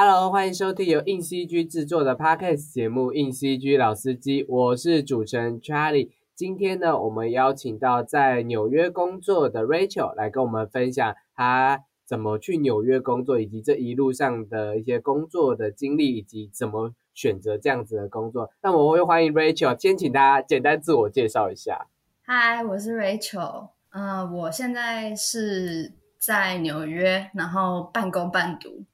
Hello，欢迎收听由硬 CG 制作的 Podcast 节目《硬 CG 老司机》，我是主持人 Charlie。今天呢，我们邀请到在纽约工作的 Rachel 来跟我们分享她怎么去纽约工作，以及这一路上的一些工作的经历，以及怎么选择这样子的工作。那我会欢迎 Rachel，先请大家简单自我介绍一下。嗨，我是 Rachel，嗯，我现在是在纽约，然后半工半读。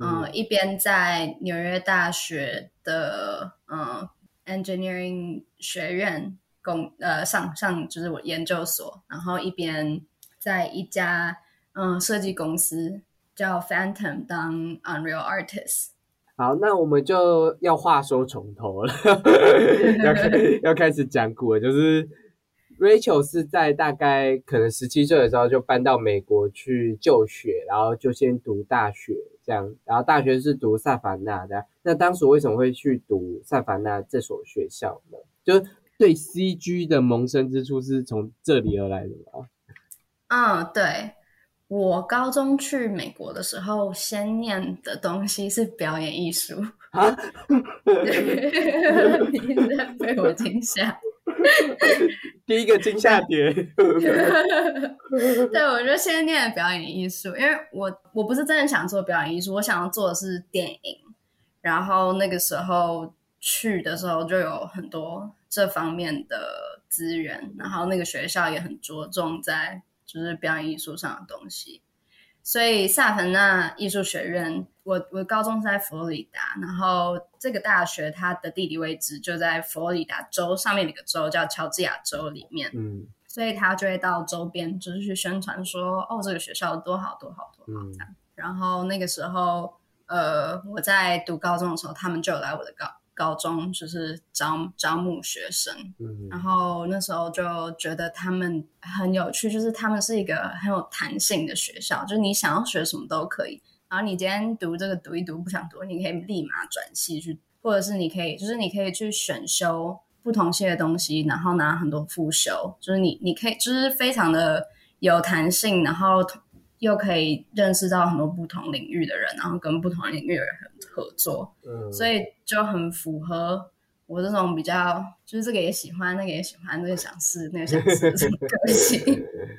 嗯，一边在纽约大学的嗯 engineering 学院工呃上上就是我研究所，然后一边在一家嗯设计公司叫 Phantom 当 Unreal Artist。好，那我们就要话说从头了，要要开始讲古了，就是 Rachel 是在大概可能十七岁的时候就搬到美国去就学，然后就先读大学。这样，然后大学是读萨凡纳的。那当时为什么会去读萨凡纳这所学校呢？就是对 CG 的萌生之处是从这里而来的吗？嗯，对我高中去美国的时候，先念的东西是表演艺术啊，你在被我惊吓。第一个惊吓点，对我就先念表演艺术，因为我我不是真的想做表演艺术，我想要做的是电影。然后那个时候去的时候就有很多这方面的资源，然后那个学校也很着重在就是表演艺术上的东西。所以萨凡纳艺术学院，我我高中是在佛罗里达，然后这个大学它的地理位置就在佛罗里达州上面的一个州叫乔治亚州里面，嗯，所以他就会到周边就是去宣传说，哦，这个学校多好多好多好这样。然后那个时候，呃，我在读高中的时候，他们就有来我的高。高中就是招招募学生，嗯然后那时候就觉得他们很有趣，就是他们是一个很有弹性的学校，就是你想要学什么都可以。然后你今天读这个读一读不想读，你可以立马转系去，或者是你可以就是你可以去选修不同系的东西，然后拿很多副修，就是你你可以就是非常的有弹性，然后。又可以认识到很多不同领域的人，然后跟不同领域的人合作，嗯，所以就很符合我这种比较，就是这个也喜欢，那个也喜欢，那个想试，那个想试这种个性，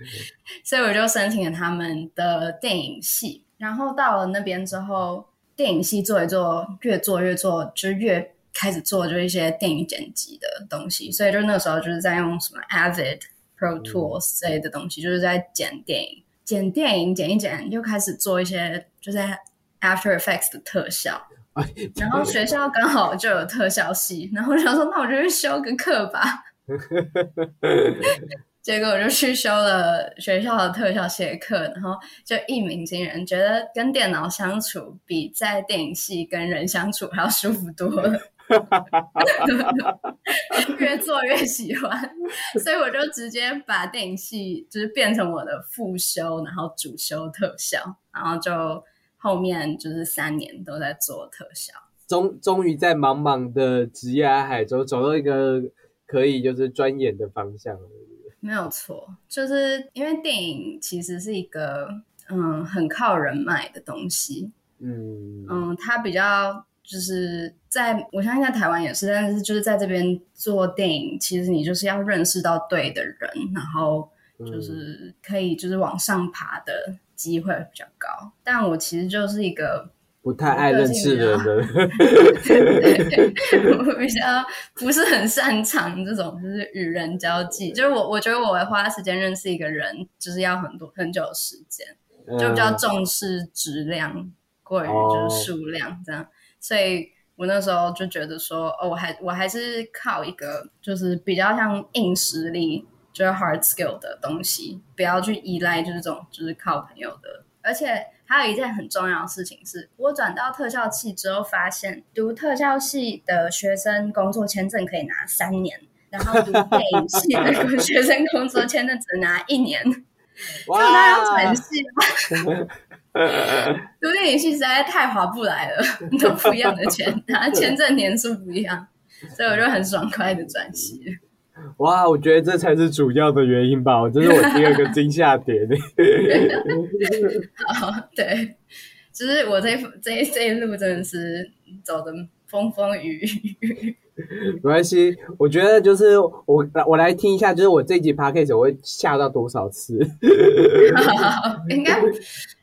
所以我就申请了他们的电影系。然后到了那边之后，电影系做一做，越做越做，就越开始做就一些电影剪辑的东西。所以就那个时候就是在用什么 Avid Pro Tools 之类的东西，就是在剪电影。剪电影剪一剪，又开始做一些就是 After Effects 的特效，然后学校刚好就有特效系，然后想说那我就去修个课吧，结果我就去修了学校的特效系课，然后就一鸣惊人，觉得跟电脑相处比在电影系跟人相处还要舒服多了。越做越喜欢，所以我就直接把电影系就是变成我的副修，然后主修特效，然后就后面就是三年都在做特效。终终于在茫茫的职业海中找到一个可以就是钻研的方向了。没有错，就是因为电影其实是一个嗯很靠人脉的东西，嗯嗯，它比较。就是在我相信在台湾也是，但是就是在这边做电影，其实你就是要认识到对的人，然后就是可以就是往上爬的机会比较高。但我其实就是一个不太爱认识人的，我比较不是很擅长这种就是与人交际。就是我我觉得我会花时间认识一个人，就是要很多很久的时间，就比较重视质量过于就是数量这样。所以我那时候就觉得说，哦，我还我还是靠一个就是比较像硬实力，就是 hard skill 的东西，不要去依赖就是这种就是靠朋友的。而且还有一件很重要的事情是，我转到特效系之后，发现读特效系的学生工作签证可以拿三年，然后读电影系的学生工作签证只拿一年，就他要转系吗？读电影系实在太划不来了，都不一样的钱，拿签证年数不一样，所以我就很爽快的转系。哇，我觉得这才是主要的原因吧，这是我第二个惊吓点。好，对，就是我这这这一路真的是走的风风雨雨。没关系，我觉得就是我我来听一下，就是我这集 podcast 我会吓到多少次？应该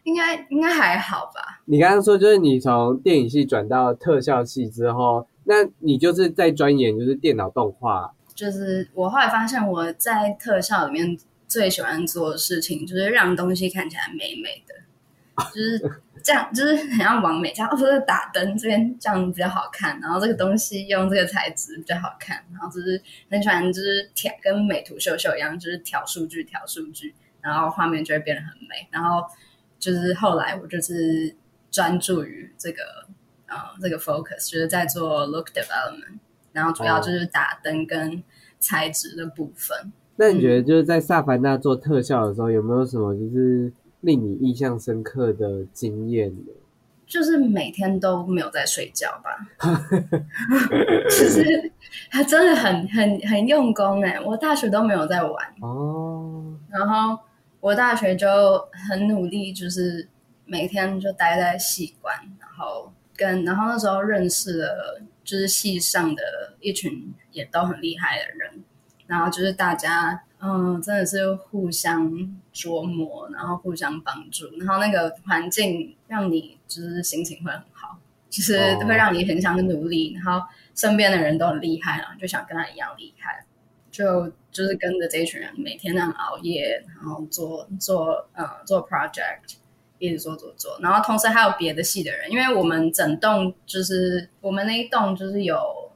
应该应该还好吧？你刚刚说就是你从电影系转到特效系之后，那你就是在钻研就是电脑动画。就是我后来发现我在特效里面最喜欢做的事情，就是让东西看起来美美的，就是。这样就是很像完美，这样不是打灯这边这样比较好看，然后这个东西用这个材质比较好看，然后就是很喜欢就是调跟美图秀秀一样，就是调数据调数据，然后画面就会变得很美。然后就是后来我就是专注于这个呃这个 focus，就是在做 look development，然后主要就是打灯跟材质的部分。那你觉得就是在萨凡纳做特效的时候，有没有什么就是？令你印象深刻的经验呢？就是每天都没有在睡觉吧。其实他真的很很很用功哎，我大学都没有在玩哦。然后我大学就很努力，就是每天就待在戏馆，然后跟然后那时候认识了就是系上的一群也都很厉害的人，然后就是大家。嗯，真的是互相琢磨，然后互相帮助，然后那个环境让你就是心情会很好，就是会让你很想努力，然后身边的人都很厉害了，就想跟他一样厉害，就就是跟着这一群人每天那样熬夜，然后做做呃做 project，一直做做做，然后同时还有别的系的人，因为我们整栋就是我们那一栋就是有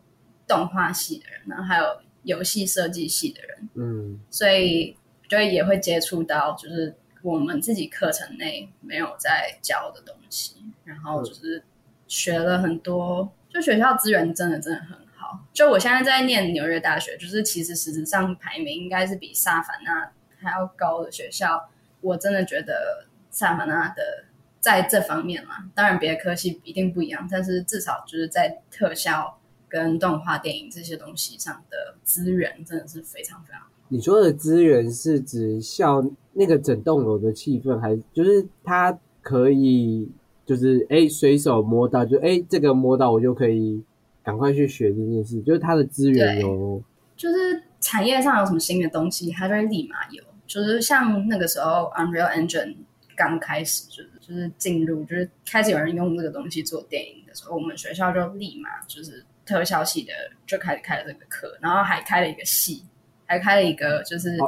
动画系的人，然后还有。游戏设计系的人，嗯，所以就也会接触到，就是我们自己课程内没有在教的东西，然后就是学了很多，就学校资源真的真的很好。就我现在在念纽约大学，就是其实实质上排名应该是比萨凡纳还要高的学校。我真的觉得萨马纳的在这方面嘛，当然别的科系一定不一样，但是至少就是在特效。跟动画电影这些东西上的资源真的是非常非常。你说的资源是指校那个整栋楼的气氛，还就是它可以就是哎随手摸到，就哎这个摸到我就可以赶快去学这件事，就是它的资源有，就是产业上有什么新的东西，它就会立马有。就是像那个时候 Unreal Engine 刚开始就是就是进入，就是开始有人用这个东西做电影的时候，我们学校就立马就是。特效系的就开始开了这个课，然后还开了一个系，还开了一个就是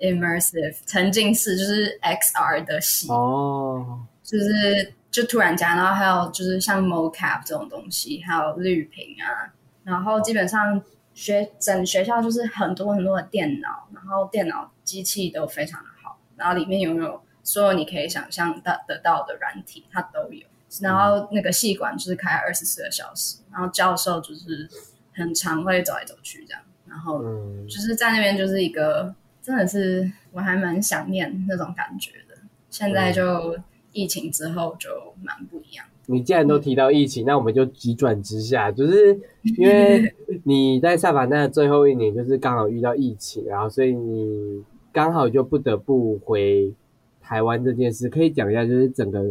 immersive 沉浸式，就是 XR 的系哦，就是就突然加，然后还有就是像 mocap 这种东西，还有绿屏啊，然后基本上学整学校就是很多很多的电脑，然后电脑机器都非常的好，然后里面拥有所有你可以想象到得到的软体，它都有。然后那个戏馆就是开二十四个小时，然后教授就是很常会走来走去这样，然后就是在那边就是一个真的是我还蛮想念那种感觉的。现在就疫情之后就蛮不一样。你既然都提到疫情，那我们就急转直下，就是因为你在萨凡纳最后一年就是刚好遇到疫情，然后所以你刚好就不得不回台湾这件事，可以讲一下就是整个。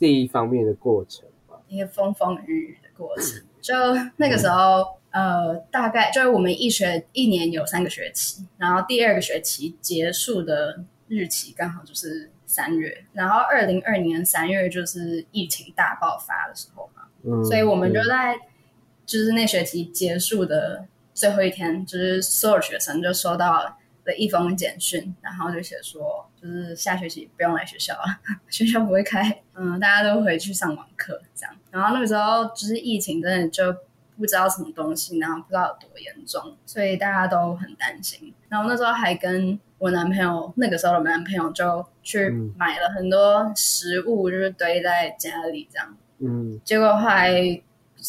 这一方面的过程吧，一个风风雨雨的过程。就那个时候，呃，大概就是我们一学一年有三个学期，然后第二个学期结束的日期刚好就是三月，然后二零二年三月就是疫情大爆发的时候嘛，嗯，所以我们就在就是那学期结束的最后一天，就是所有学生就收到。的一封简讯，然后就写说，就是下学期不用来学校了，学校不会开，嗯，大家都回去上网课这样。然后那个时候就是疫情，真的就不知道什么东西，然后不知道有多严重，所以大家都很担心。然后那时候还跟我男朋友，那个时候的男朋友就去买了很多食物，就是堆在家里这样。嗯，结果后来。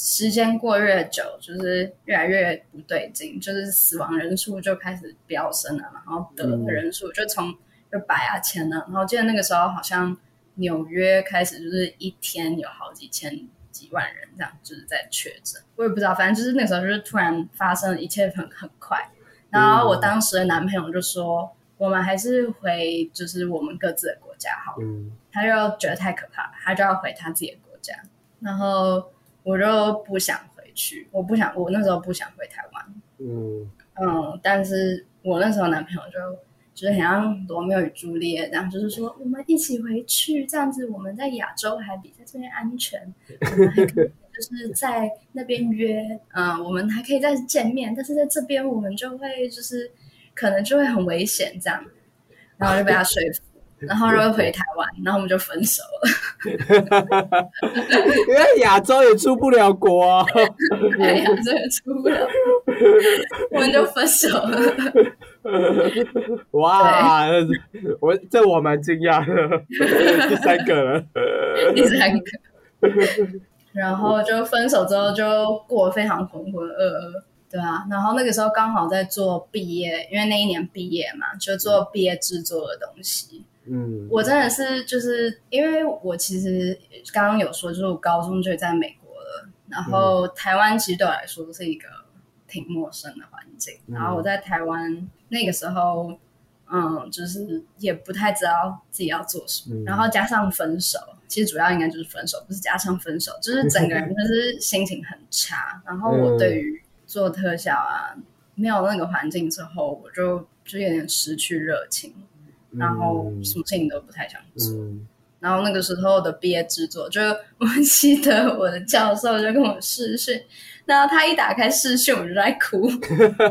时间过越久，就是越来越不对劲，就是死亡人数就开始飙升了，然后得的人数就从就百啊千了。然后记得那个时候好像纽约开始就是一天有好几千几万人这样，就是在确诊。我也不知道，反正就是那个时候就是突然发生了，一切很很快。然后我当时的男朋友就说：“我们还是回就是我们各自的国家好。”嗯，他就觉得太可怕，他就要回他自己的国。家，然后我就不想回去，我不想，我那时候不想回台湾，嗯。嗯，但是我那时候男朋友就就是很像罗密欧与朱丽叶这样，就是说我们一起回去，这样子我们在亚洲还比在这边安全，我们还可以 就是在那边约，嗯，我们还可以再见面，但是在这边我们就会就是可能就会很危险这样，然后就被他说服。然后又回台湾，然后我们就分手了。因为亚洲也出不了国、啊，对，亚洲也出不了，我们就分手了。哇！我这我蛮惊讶的，第三个了，第三个。然后就分手之后就过得非常浑浑噩噩，对啊。然后那个时候刚好在做毕业，因为那一年毕业嘛，就做毕业制作的东西。嗯，我真的是就是因为我其实刚刚有说，就是我高中就在美国了，然后台湾其实对我来说是一个挺陌生的环境。然后我在台湾那个时候，嗯，就是也不太知道自己要做什么，然后加上分手，其实主要应该就是分手，不是加上分手，就是整个人就是心情很差。然后我对于做特效啊，没有那个环境之后，我就就有点失去热情。然后什么事情都不太想做，然后那个时候的毕业制作，就我记得我的教授就跟我试训，然后他一打开试训，我就在哭，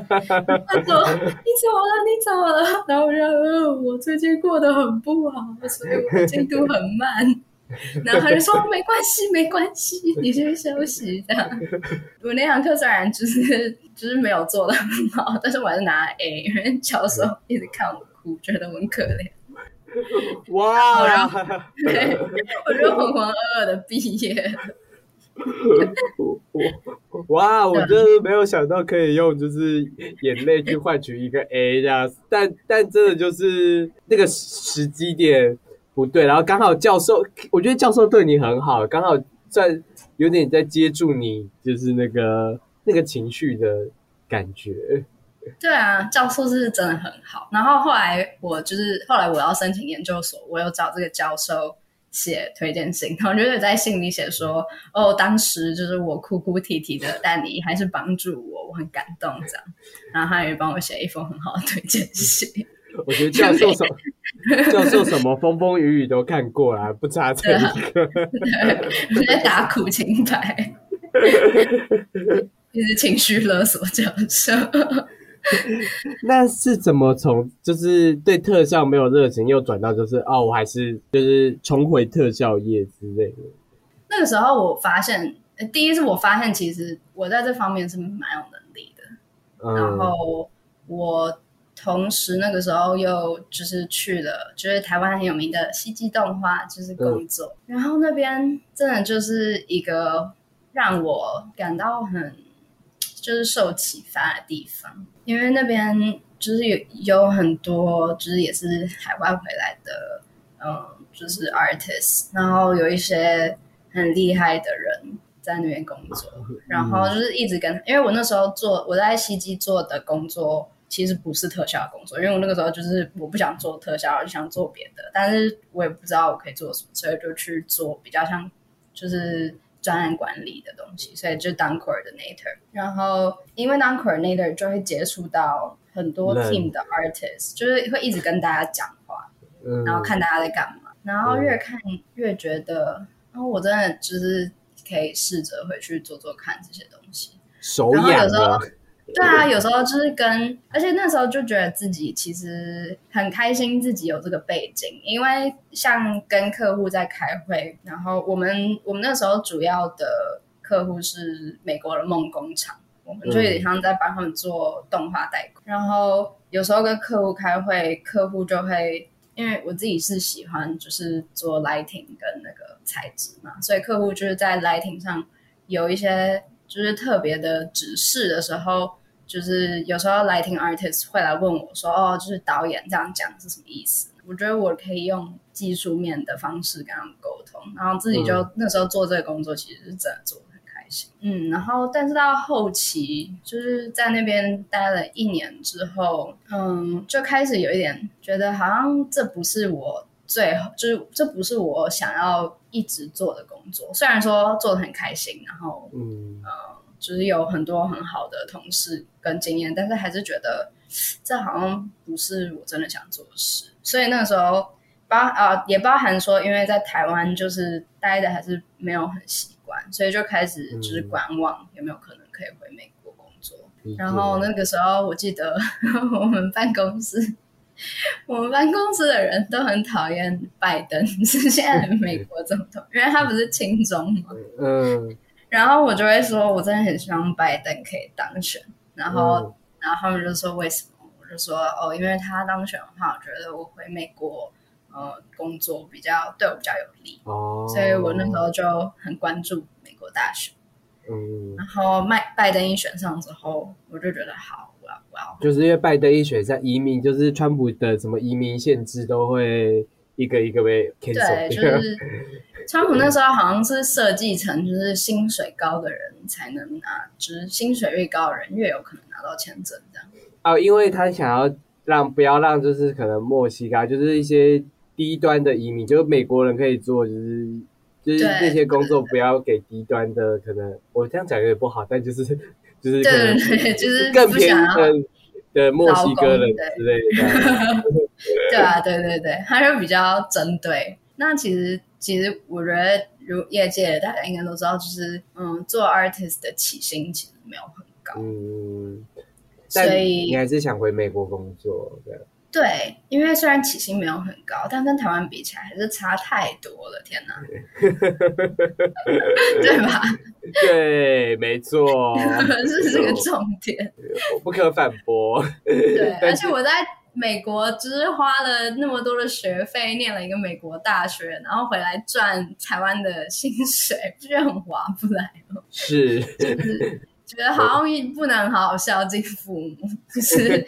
他说：“你怎么了？你怎么了？”然后我就说：“我最近过得很不好，所以我进度很慢。”然后他就说：“没关系，没关系，你先休息。”这样，我那堂课虽然就是就是没有做的很好，但是我还是拿 A，因为教授一直看我。觉得很可怜，哇！对，我就浑浑噩噩的毕业。哇！我真的没有想到可以用就是眼泪去换取一个 A 这样，但但真的就是那个时机点不对，然后刚好教授，我觉得教授对你很好，刚好在有点在接住你，就是那个那个情绪的感觉。对啊，教授是真的很好。然后后来我就是后来我要申请研究所，我有找这个教授写推荐信，然后就是在信里写说，哦，当时就是我哭哭啼啼的，但你还是帮助我，我很感动这样。然后他也帮我写一封很好的推荐信。我觉得教授什教授什么风风雨雨都看过了，不差这一个。直接打苦情牌，就是情绪勒索教授。那是怎么从就是对特效没有热情，又转到就是哦，我还是就是重回特效业之类的。那个时候我发现，第一是我发现其实我在这方面是蛮有能力的。然后我同时那个时候又就是去了，就是台湾很有名的西基动画，就是工作。然后那边真的就是一个让我感到很就是受启发的地方。因为那边就是有有很多，就是也是海外回来的，嗯，就是 artist，然后有一些很厉害的人在那边工作，然后就是一直跟，因为我那时候做我在西基做的工作，其实不是特效工作，因为我那个时候就是我不想做特效，我就想做别的，但是我也不知道我可以做什么，所以就去做比较像就是。专案管理的东西，所以就当 coordinator。然后因为当 coordinator 就会接触到很多 team 的 artist，就是会一直跟大家讲话，然后看大家在干嘛。然后越看越觉得，然后我真的就是可以试着回去做做看这些东西。手痒啊！对啊，有时候就是跟，而且那时候就觉得自己其实很开心，自己有这个背景，因为像跟客户在开会，然后我们我们那时候主要的客户是美国的梦工厂，我们就有点像在帮他们做动画代工，然后有时候跟客户开会，客户就会因为我自己是喜欢就是做 lighting 跟那个材质嘛，所以客户就是在 lighting 上有一些。就是特别的指示的时候，就是有时候 lighting artist 会来问我说：“哦，就是导演这样讲是什么意思？”我觉得我可以用技术面的方式跟他们沟通，然后自己就那时候做这个工作，其实是真的做的很开心。嗯，然后但是到后期，就是在那边待了一年之后，嗯，就开始有一点觉得好像这不是我最后就是这不是我想要一直做的工作，虽然说做的很开心，然后嗯呃，就是有很多很好的同事跟经验，但是还是觉得这好像不是我真的想做的事，所以那个时候包呃也包含说，因为在台湾就是待的还是没有很习惯，所以就开始就是观望有没有可能可以回美国工作。然后那个时候我记得 我们办公室。我们办公室的人都很讨厌拜登，是现在的美国总统，因为他不是亲中嘛。嗯然后我就会说，我真的很希望拜登可以当选。然后，嗯然后他们就说为什么？我就说哦，因为他当选的话，我觉得我回美国呃工作比较对我比较有利，哦，所以我那时候就很关注美国大选。嗯，然后麦拜登一选上之后，我就觉得好，我要我要就是因为拜登一选上移民，就是川普的什么移民限制都会一个一个被 cancel 对，就。是川普那时候好像是设计成，就是薪水高的人才能拿，就是薪水越高的人越有可能拿到签证这样。哦，因为他想要让不要让就是可能墨西哥就是一些低端的移民，就是美国人可以做，就是就是对那些工作不要给低端的，可能我这样讲有点不好，但就是就是可对能就是更便宜不想要。的的墨西哥人之类的。对啊，对对对，他就比较针对。那其实其实我觉得，如业界大家应该都知道，就是嗯，做 artist 的起薪其实没有很高，嗯，所以你以还是想回美国工作的。对，因为虽然起薪没有很高，但跟台湾比起来还是差太多了，天哪，对吧？对，没错，这是个重点。我不可反驳。对，而且我在美国就是花了那么多的学费，念了一个美国大学，然后回来赚台湾的薪水，不觉得很划不来吗？是，就是觉得好像 不能好好孝敬父母，就是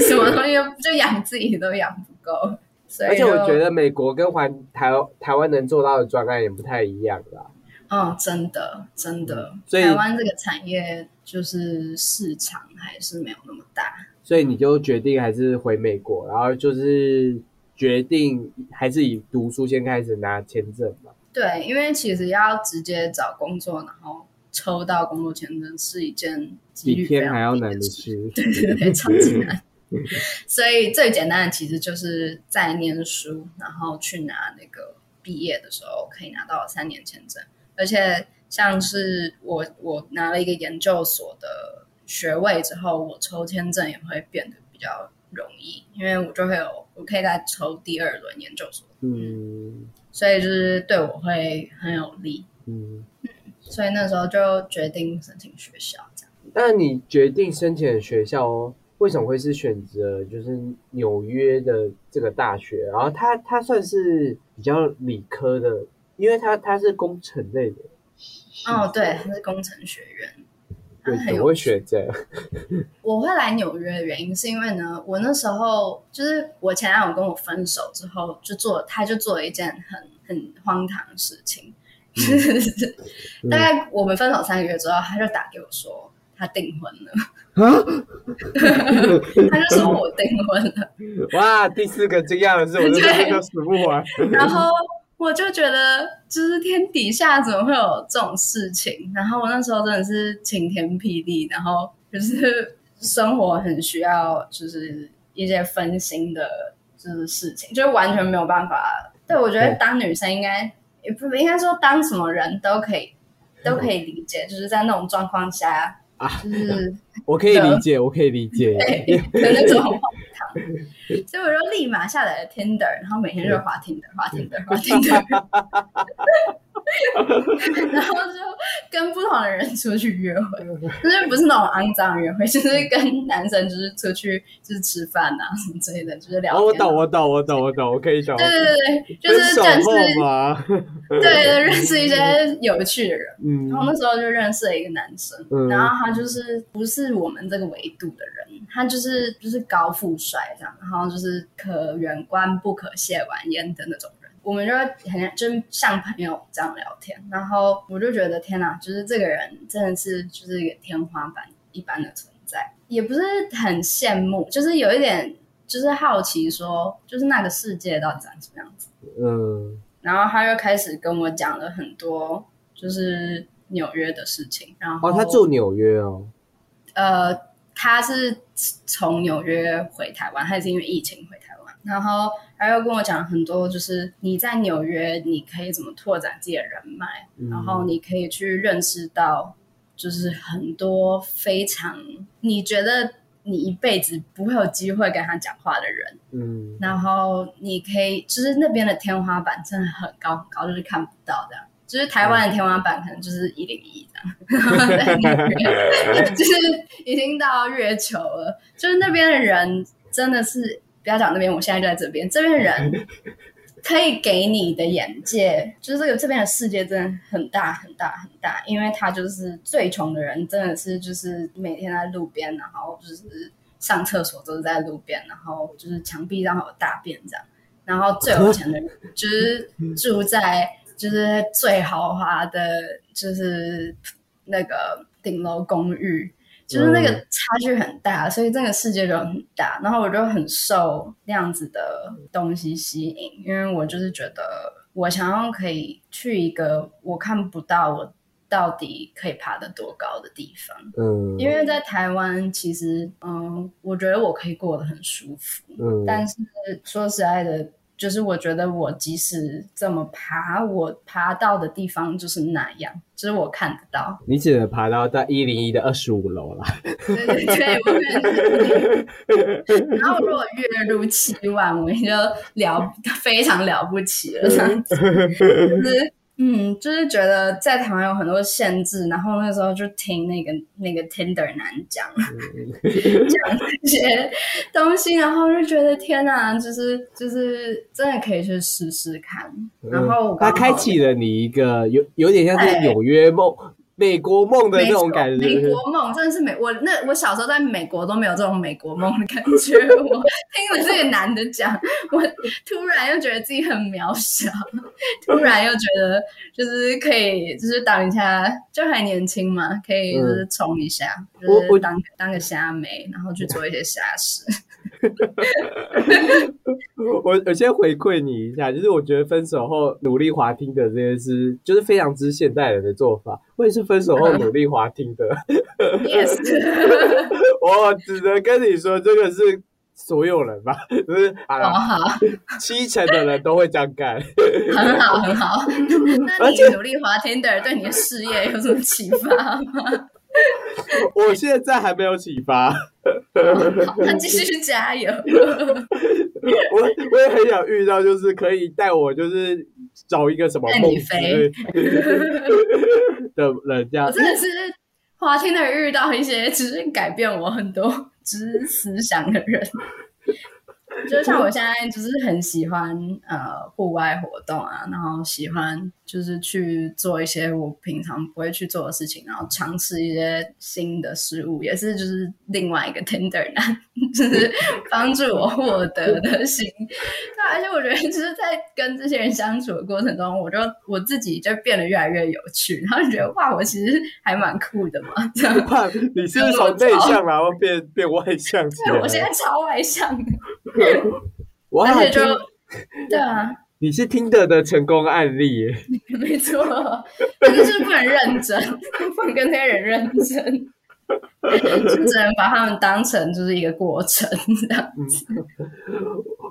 什么东西就养自己都养不够，所以而且我觉得美国跟环台台湾能做到的专案也不太一样啦。嗯，真的真的，所以台湾这个产业就是市场还是没有那么大。所以你就决定还是回美国，然后就是决定还是以读书先开始拿签证嘛。对，因为其实要直接找工作，然后抽到工作签证是一件几比天还要难的事。对对对，超级难。所以最简单的其实就是在念书，然后去拿那个毕业的时候可以拿到三年签证，而且像是我我拿了一个研究所的学位之后，我抽签证也会变得比较容易，因为我就会有我可以再抽第二轮研究所，嗯所以就是对我会很有利。嗯。所以那时候就决定申请学校，这样。那你决定申请的学校哦，为什么会是选择就是纽约的这个大学？然后它它算是比较理科的，因为它它是工程类的。哦，对，它是工程学院，它对，很会选这？我会来纽约的原因是因为呢，我那时候就是我前男友跟我分手之后，就做他就做了一件很很荒唐的事情，就是大概我们分手三个月之后，他就打给我说他订婚了，啊！他就说我订婚了，哇，第四个惊讶的是，我这边都数不完。然后我就觉得，就是天底下怎么会有这种事情？然后我那时候真的是晴天霹雳，然后就是生活很需要，就是一些分心的，就是事情，就是完全没有办法。对我觉得当女生应该也不应该说当什么人都可以都可以理解，就是在那种状况下，啊就是我可以理解，我可以理解。对的那种荒唐，所以我就立马下载了 Tinder，然后每天就滑 Tinder，滑 Tinder，滑 Tinder，然后就跟不同的人出去约会，就是不是那种肮脏的约会，就是跟男生就是出去就是吃饭啊什么之类的，就是聊天。哦，我懂，我懂，我懂，我懂，我可以想。对对对对，就是认识？对对，认识一些有趣的人。嗯然后那时候就认识了一个男生，嗯然后他就是不是我们这个维度的人，他就是就是高富帅这样，然后就是可远观不可亵玩焉的那种人。我们就很就是像朋友这样聊天，然后我就觉得天哪，就是这个人真的是就是一个天花板一般的存在，也不是很羡慕，就是有一点就是好奇说，就是那个世界到底长什么样子。嗯然后他又开始跟我讲了很多，就是纽约的事情。然后哦，他住纽约哦，呃，他是从纽约回台湾，他也是因为疫情回台湾。然后他又跟我讲很多，就是你在纽约，你可以怎么拓展自己的人脉，嗯然后你可以去认识到，就是很多非常你觉得你一辈子不会有机会跟他讲话的人。嗯然后你可以，就是那边的天花板真的很高很高，就是看不到这样。就是台湾的天花板可能就是一零一这样，然后在纽约 就是已经到月球了。就是那边的人真的是，不要讲那边，我现在就在这边，这边的人 可以给你的眼界，就是这个这边的世界真的很大很大很大，因为他就是最穷的人，真的是就是每天在路边，然后就是上厕所都是在路边，然后就是墙壁上有大便这样。然后最有钱的人就是住在就是最豪华的，就是那个顶楼公寓，就是那个差距很大，所以这个世界就很大。然后我就很受那样子的东西吸引，因为我就是觉得我想要可以去一个我看不到我到底可以爬得多高的地方。嗯，因为在台湾，其实嗯，我觉得我可以过得很舒服，嗯但是说实在的，就是我觉得我即使这么爬，我爬到的地方就是那样，就是我看得到。你只能爬到在一零一的二十五楼啦。对对对。然后如果月入七万，我就了非常了不起了，这样子。就是嗯，就是觉得在台湾有很多限制，然后那时候就听那个那个 Tinder 男讲 讲这些东西，然后就觉得天哪，就是就是真的可以去试试看。然后我他开启了你一个有有点像是纽约梦、美国梦的那种感觉。美国梦真的是美，我那我小时候在美国都没有这种美国梦的感觉。我听了这个男的讲，我突然又觉得自己很渺小，突然又觉得就是可以，就是当一下，就还年轻嘛，可以就是冲一下，就是当当个虾妹，然后去做一些虾事。我我先回馈你一下，就是我觉得分手后努力滑听的这件事，就是非常之现代人的做法。我也是分手后努力滑听的，你也是，我只能跟你说，这个是所有人吧，就是好好，七成的人都会这样干。很好，很好。那你努力滑 Tinder 对你的事业有什么启发吗？我现在还没有启发，好，那继续加油。我我也很想遇到，就是可以带我，就是找一个什么带你飞的人，这样我。真的是华天的遇到一些只是改变我很多只是思想的人，就像我现在就是很喜欢呃户外活动啊，然后喜欢就是去做一些我平常不会去做的事情，然后尝试一些新的事物，也是就是另外一个 Tinder 男，就是帮助我获得的心。对，而且我觉得就是在跟这些人相处的过程中，我就我自己就变得越来越有趣，然后就觉得哇，我其实还蛮酷的嘛，这样。怕你是从内向然后变变外向对？我现在超外向的，哇，而且就 对啊，你是听的的成功案例。耶，没错，就是不能认真，不能跟那些人认真，就只能把他们当成就是一个过程这样。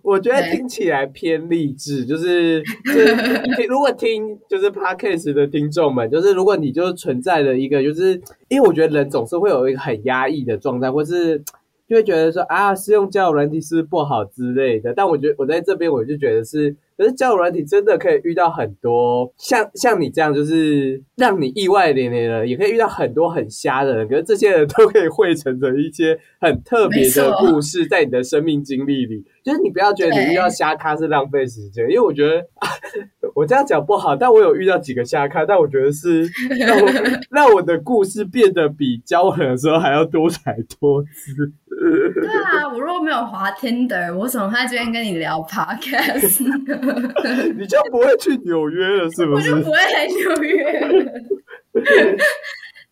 我觉得对。听起来偏励志，就是就是如果听就是 podcast 的听众们，就是如果你就是存在的一个，就是因为我觉得人总是会有一个很压抑的状态，或是就会觉得说啊，是用交友软体是不好之类的。但我觉得我在这边我就觉得是，可是交友软体真的可以遇到很多像像你这样，就是让你意外连连的人，也可以遇到很多很瞎的人，可是这些人都可以汇成成一些很特别的故事，在你的生命经历里。就是你不要觉得你遇到瞎咖是浪费时间，因为我觉得、啊、我这样讲不好，但我有遇到几个瞎咖，但我觉得是 让我让我的故事变得比交往的时候还要多彩多姿。对啊，我如果没有滑 Tinder，我怎么会在这边跟你聊 Podcast？你就不会去纽约了，是不是我就？不会来纽约了。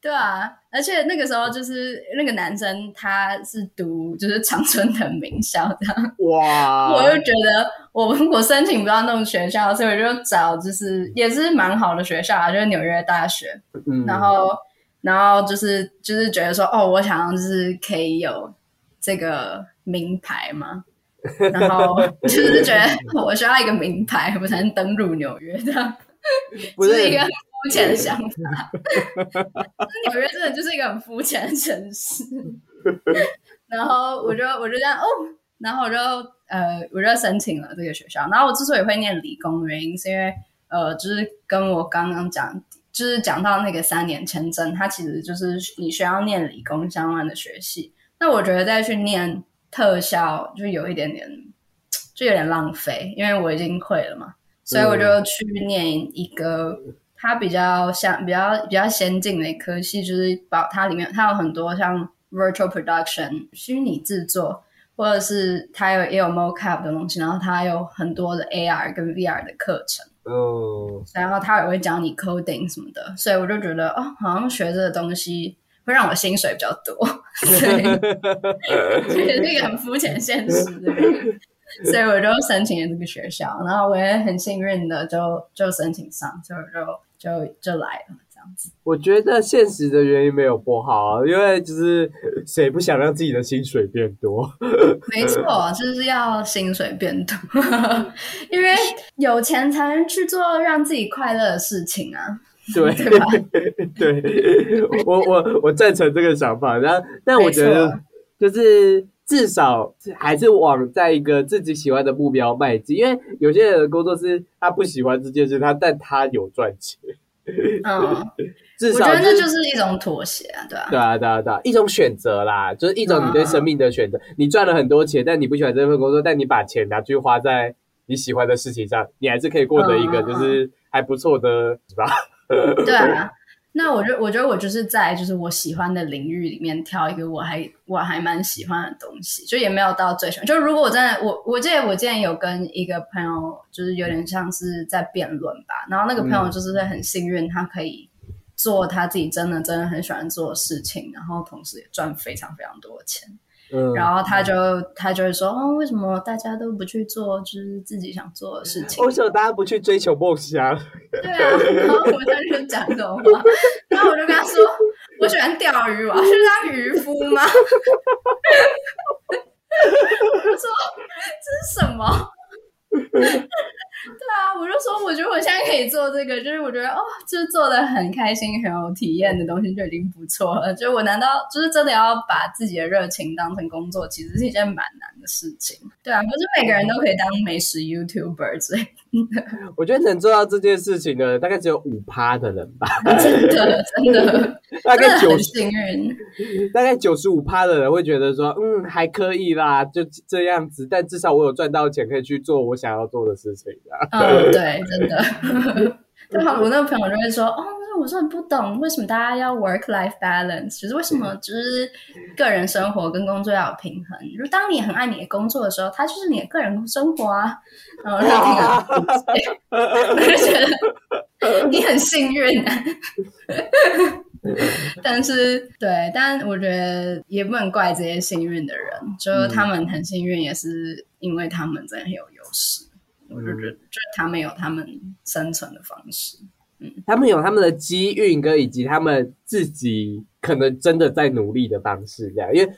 对啊，而且那个时候就是那个男生他是读就是长春藤名校的，哇！我就觉得我我申请不到那种学校，所以我就找就是也是蛮好的学校啊，就是纽约大学。嗯，然后然后就是就是觉得说哦，我想要就是可以有这个名牌嘛，然后 就是觉得我需要一个名牌，我才能登入纽约的，不是这是一个很肤浅的想法。纽约真的就是一个很肤浅的城市。然后我就我就这样哦，然后我就呃我就申请了这个学校。然后我之所以会念理工，原因是因为呃就是跟我刚刚讲，就是讲到那个三年签证，它其实就是你需要念理工相关的学系。那我觉得再去念特效就有一点点就有点浪费，因为我已经会了嘛，所以我就去念一个。它比较像比较比较先进的科系，就是把它里面它有很多像 virtual production 虚拟制作，或者是它有也有 mocap 的东西，然后它有很多的 AR 跟 VR 的课程，哦，然后它也会教你 coding 什么的，所以我就觉得哦，好像学这个东西会让我薪水比较多，所以 这是一个很肤浅现实的人。所以我就申请了这个学校，然后我也很幸运的就就申请上，所以就就就来了这样子。我觉得现实的原因没有不好啊，因为就是谁不想让自己的薪水变多？没错，就是要薪水变多，因为有钱才能去做让自己快乐的事情啊。对对 我我我赞成这个想法，然后但我觉得就是。至少还是往在一个自己喜欢的目标迈进，因为有些人的工作是他不喜欢这件事，他但他有赚钱。嗯，至少、我觉得那就是一种妥协啊，对吧、啊？对啊，对啊，对啊，一种选择啦，就是一种你对生命的选择。嗯、你赚了很多钱，但你不喜欢这份工作，但你把钱拿去花在你喜欢的事情上，你还是可以获得一个就是还不错的，是吧？对啊。那我就我觉得我就是在就是我喜欢的领域里面挑一个我还我还蛮喜欢的东西，就也没有到最喜欢。就如果我真的我我记得我之前有跟一个朋友，就是有点像是在辩论吧，然后那个朋友就是很幸运，他可以做他自己真的真的很喜欢做的事情，然后同时也赚非常非常多的钱。嗯，然后他就他就会说哦，为什么大家都不去做就是自己想做的事情？为什么大家不去追求梦想？对啊，然后我当时就讲这种话，然后我就跟他说，我喜欢钓鱼，我要去当渔夫吗？我说这是什么？对啊，我就说，我觉得我现在可以做这个，就是我觉得哦，就是做的很开心、很有体验的东西就已经不错了。就我难道就是真的要把自己的热情当成工作，其实是一件蛮难的事情。对啊，不是每个人都可以当美食 YouTuber 之类的。我觉得能做到这件事情的，大概只有五趴的人吧。真的，真的，大概九，幸运，大概九十五趴的人会觉得说，嗯，还可以啦，就这样子。但至少我有赚到钱，可以去做我想要做的事情啊。嗯，对，真的。对啊，我那个朋友就会说，哦，那我说你不懂为什么大家要 work life balance，就是为什么就是个人生活跟工作要有平衡。如当你很爱你的工作的时候，它就是你的个人生活啊。然后他听了，我就觉得你很幸运、啊。但是，对，但我觉得也不能怪这些幸运的人，就是他们很幸运，也是因为他们真的很有优势。我就觉得，就是他们有他们生存的方式，嗯，他们有他们的机运跟以及他们自己可能真的在努力的方式，这样，因为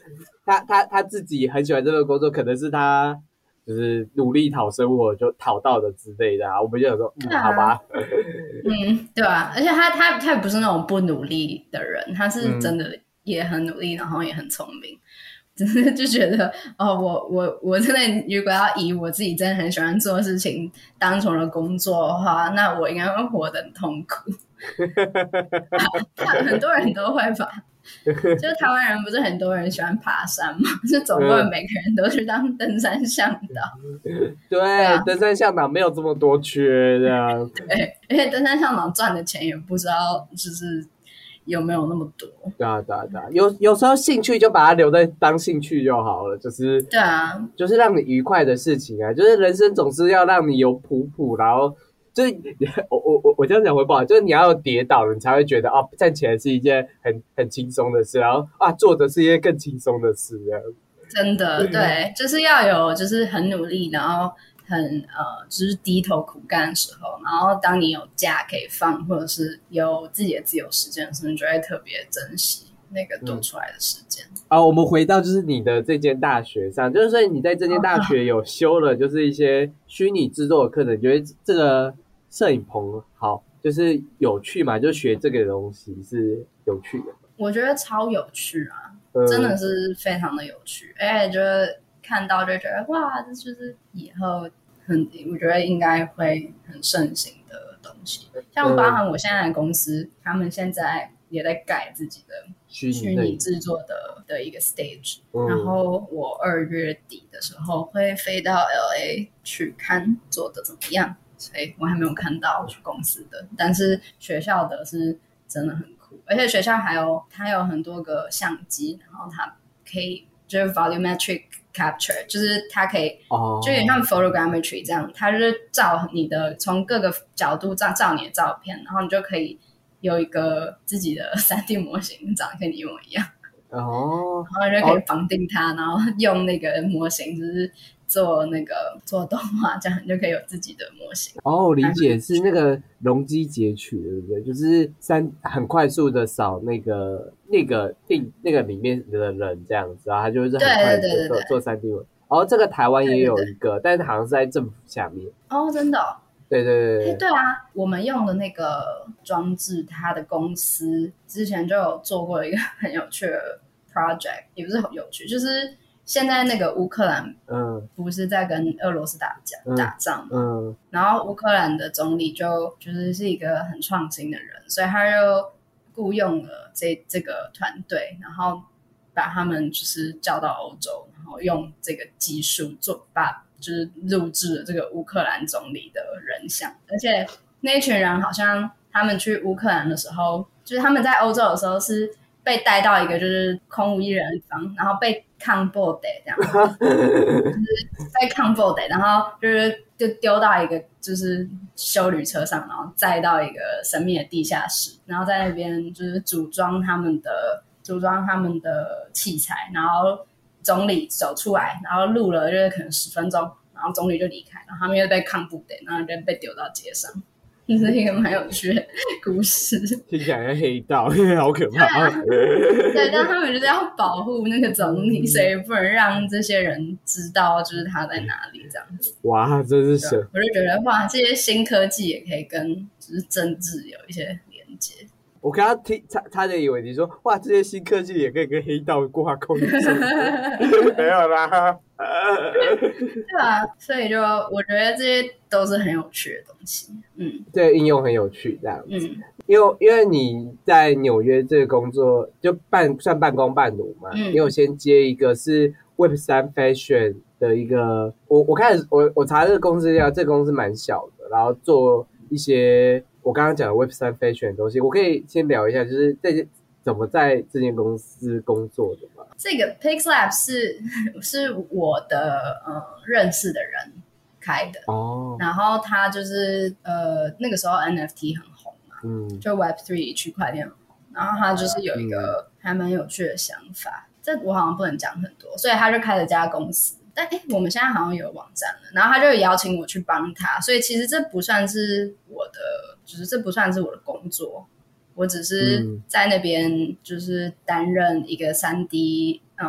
他他他自己很喜欢这份工作，可能是他就是努力讨生活就讨到的之类的啊。我们就想说，嗯，好吧，嗯，对啊，而且他他他也不是那种不努力的人，他是真的也很努力，然后也很聪明。只是就觉得哦，我我我真的如果要以我自己真的很喜欢做的事情当成了工作的话，那我应该会活得很痛苦。很多人都会吧，就是台湾人不是很多人喜欢爬山嘛，就总不能每个人都去当登山向导。对，啊、登山向导没有这么多缺这样。对，而且登山向导赚的钱也不知道就是。有没有那么多？对啊，对啊，对啊，有有时候兴趣就把它留在当兴趣就好了，就是对啊，就是让你愉快的事情啊，就是人生总是要让你有谱谱，然后就是我我我我这样讲会不好，就是你要跌倒，你才会觉得哦，站起来是一件很很轻松的事，然后啊，坐着是一件更轻松的事，这样。真的，对，就是要有，就是很努力，然后很呃，就是低头苦干的时候，然后当你有假可以放，或者是有自己的自由时间的时候，你就会特别珍惜那个多出来的时间。啊，我们回到就是你的这间大学上，就是说你在这间大学有修了，就是一些虚拟制作的课程，觉得这个摄影棚好，就是有趣嘛？就学这个东西是有趣的。我觉得超有趣啊！真的是非常的有趣，而且觉得看到就觉得哇，这就是以后很，我觉得应该会很盛行的东西。像包含我现在的公司，他们现在也在改自己的虚拟制作的的一个 stage。然后我二月底的时候会飞到 LA 去看做的怎么样，所以我还没有看到去公司的，但是学校的是真的很酷。而且学校还有它有很多个相机，然后它可以就是 volumetric capture，就是它可以就有点像 photogrammetry 这样，它就是照你的从各个角度照照你的照片，然后你就可以有一个自己的 三 D 模型，长得跟你一模一样。哦，然后就可以绑定它，然后用那个模型就是。做那个做动画，这样你就可以有自己的模型。哦，理解是那个容积截取，对不对？就是三很快速的扫那个那个定那个里面的人这样子啊，他就是很快的做做三 D 文。哦，这个台湾也有一个，但是好像是在政府下面。哦，真的？对对对对。对啊，我们用的那个装置，它的公司之前就有做过一个很有趣的 project，也不是很有趣，就是。现在那个乌克兰，嗯，不是在跟俄罗斯打架打仗嘛？嗯，然后乌克兰的总理就就是是一个很创新的人，所以他就雇佣了这这个团队，然后把他们就是叫到欧洲，然后用这个技术做把就是录制了这个乌克兰总理的人像，而且那群人好像他们去乌克兰的时候，就是他们在欧洲的时候是。被带到一个就是空无一人的地方，然后被抗 body 这样，就是被抗 body，然后就是就丢到一个就是修旅车上，然后载到一个神秘的地下室，然后在那边就是组装他们的组装他们的器材，然后总理走出来，然后录了就是可能十分钟，然后总理就离开，然后他们又被抗 body，然后就被丢到街上。这是一个蛮有趣的故事，听起来像黑道，好可怕。对，但他们就是要保护那个总理，所以不能让这些人知道，就是他在哪里这样子。哇，真是神！我就觉得哇，这些新科技也可以跟就是政治有一些连接。我刚刚听差差点以为你说哇，这些新科技也可以跟黑道挂钩，没有啦。对啊，所以就我觉得这些都是很有趣的东西。嗯，对，应用很有趣，这样子。嗯，因为因为你在纽约这个工作就半算半工半读嘛。嗯，你有先接一个是 Web 三 Fashion 的一个，我我开始我我查这个公司料，这个公司蛮小的，然后做一些我刚刚讲的 Web 三 Fashion 的东西，我可以先聊一下，就是这些。怎么在这间公司工作的吗？这个 Pixlab 是是我的呃认识的人开的哦，然后他就是呃那个时候 NFT 很红嘛，嗯，就 Web Three 区块链很红，然后他就是有一个还蛮有趣的想法，这我好像不能讲很多，所以他就开了家公司，但哎我们现在好像有网站了，然后他就邀请我去帮他，所以其实这不算是我的，就是这不算是我的工作。我只是在那边，就是担任一个三 D 呃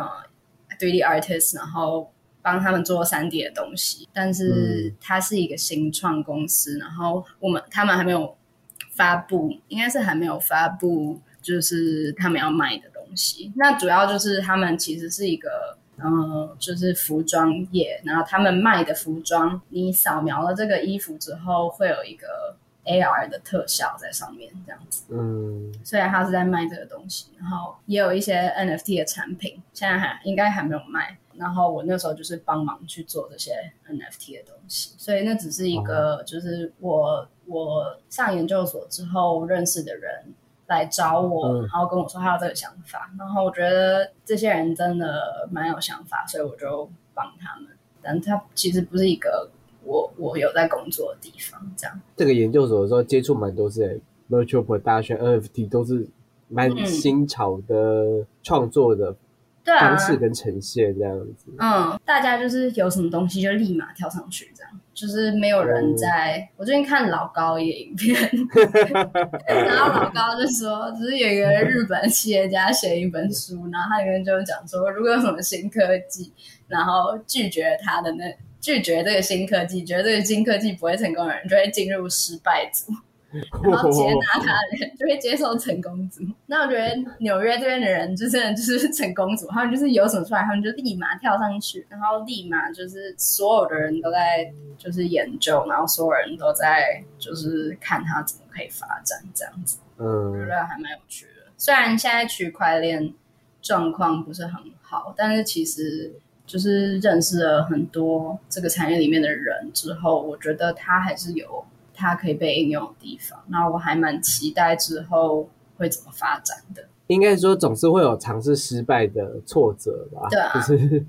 three D artist，然后帮他们做三 D 的东西。但是它是一个新创公司，然后我们他们还没有发布，应该是还没有发布，就是他们要卖的东西。那主要就是他们其实是一个嗯，就是服装业，然后他们卖的服装，你扫描了这个衣服之后，会有一个。AR 的特效在上面，这样子。嗯，虽然他是在卖这个东西，然后也有一些 NFT 的产品，现在还应该还没有卖。然后我那时候就是帮忙去做这些 NFT 的东西，所以那只是一个，就是我我上研究所之后认识的人来找我，然后跟我说他有这个想法，然后我觉得这些人真的蛮有想法，所以我就帮他们。但他其实不是一个。我我有在工作的地方，这样。这个研究所的时候接触蛮多是 virtual production、NFT 都是蛮新潮的创作的。方式跟呈现这样子，嗯，大家就是有什么东西就立马跳上去，这样就是没有人在。我最近看老高影片，然后老高就说，只是有一个日本企业家写一本书，然后他里面就讲说，如果有什么新科技，然后拒绝他的那拒绝这个新科技，觉得这个新科技不会成功的人，就会进入失败组。然后接纳他的人就会接受成功组。那我觉得纽约这边的人就真的就是 成功组，他们就是有什么出来，他们就立马跳上去，然后立马就是所有的人都在就是研究，然后所有人都在就是看他怎么可以发展这样子。嗯，我觉得还蛮有趣的。虽然现在区块链状况不是很好，但是其实就是认识了很多这个产业里面的人之后，我觉得他还是有。它可以被应用的地方，那我还蛮期待之后会怎么发展的。应该说，总是会有尝试失败的挫折吧？对啊，就是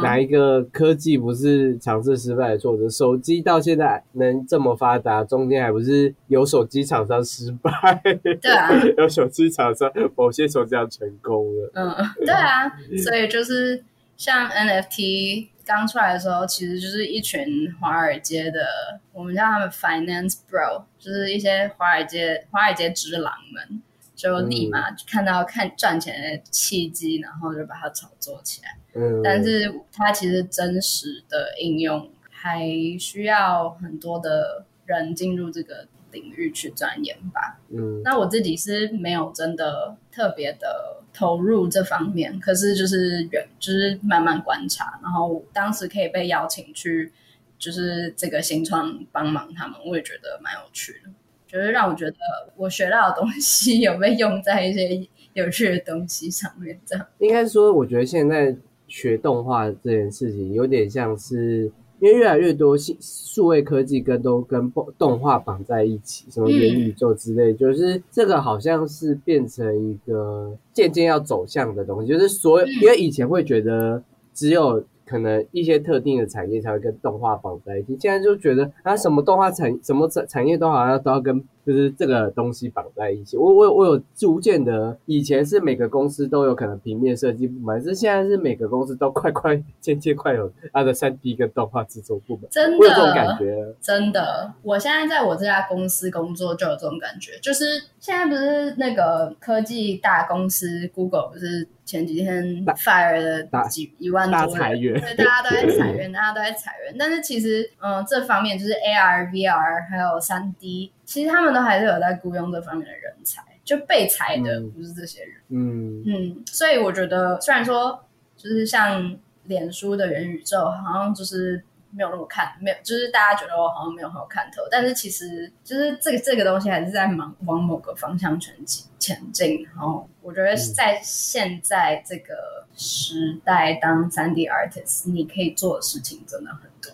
哪一个科技不是尝试失败的挫折？手机到现在能这么发达，中间还不是有手机厂商失败？对啊，有手机厂商某些手机成功了。嗯，对啊，所以就是像 NFT。刚出来的时候，其实就是一群华尔街的，我们叫他们 finance bro，就是一些华尔街华尔街之狼们，就立马看到看赚钱的契机，然后就把它炒作起来。嗯，但是它其实真实的应用还需要很多的人进入这个。领域去钻研吧。嗯，那我自己是没有真的特别的投入这方面，可是就是远，就是慢慢观察。然后当时可以被邀请去，就是这个新创帮忙他们，我也觉得蛮有趣的。就是让我觉得我学到的东西有被用在一些有趣的东西上面。这样应该说，我觉得现在学动画这件事情有点像是。因为越来越多新数位科技跟都跟动画绑在一起，什么元宇宙之类，就是这个好像是变成一个渐渐要走向的东西。就是所有，因为以前会觉得只有可能一些特定的产业才会跟动画绑在一起，现在就觉得啊，什么动画产什么产产业都好像都要跟。就是这个东西绑在一起，我我我有逐渐的，以前是每个公司都有可能平面设计部门，是现在是每个公司都快快渐渐快有它的三 D 跟动画制作部门，真的。有这种感觉，真的。我现在在我这家公司工作就有这种感觉，就是现在不是那个科技大公司 Google 不是前几天 fire 了几一万多裁员，对，大家都在裁员，大家都在裁员，但是其实嗯，这方面就是 AR、VR 还有三 D。其实他们都还是有在雇佣这方面的人才，就被裁的不是这些人。嗯嗯，所以我觉得，虽然说就是像脸书的元宇宙，好像就是没有那么看，没有，就是大家觉得我好像没有很有看头，但是其实就是这个这个东西还是在忙往某个方向前进前进。然后我觉得在现在这个时代，当三 D artist，你可以做的事情真的很多。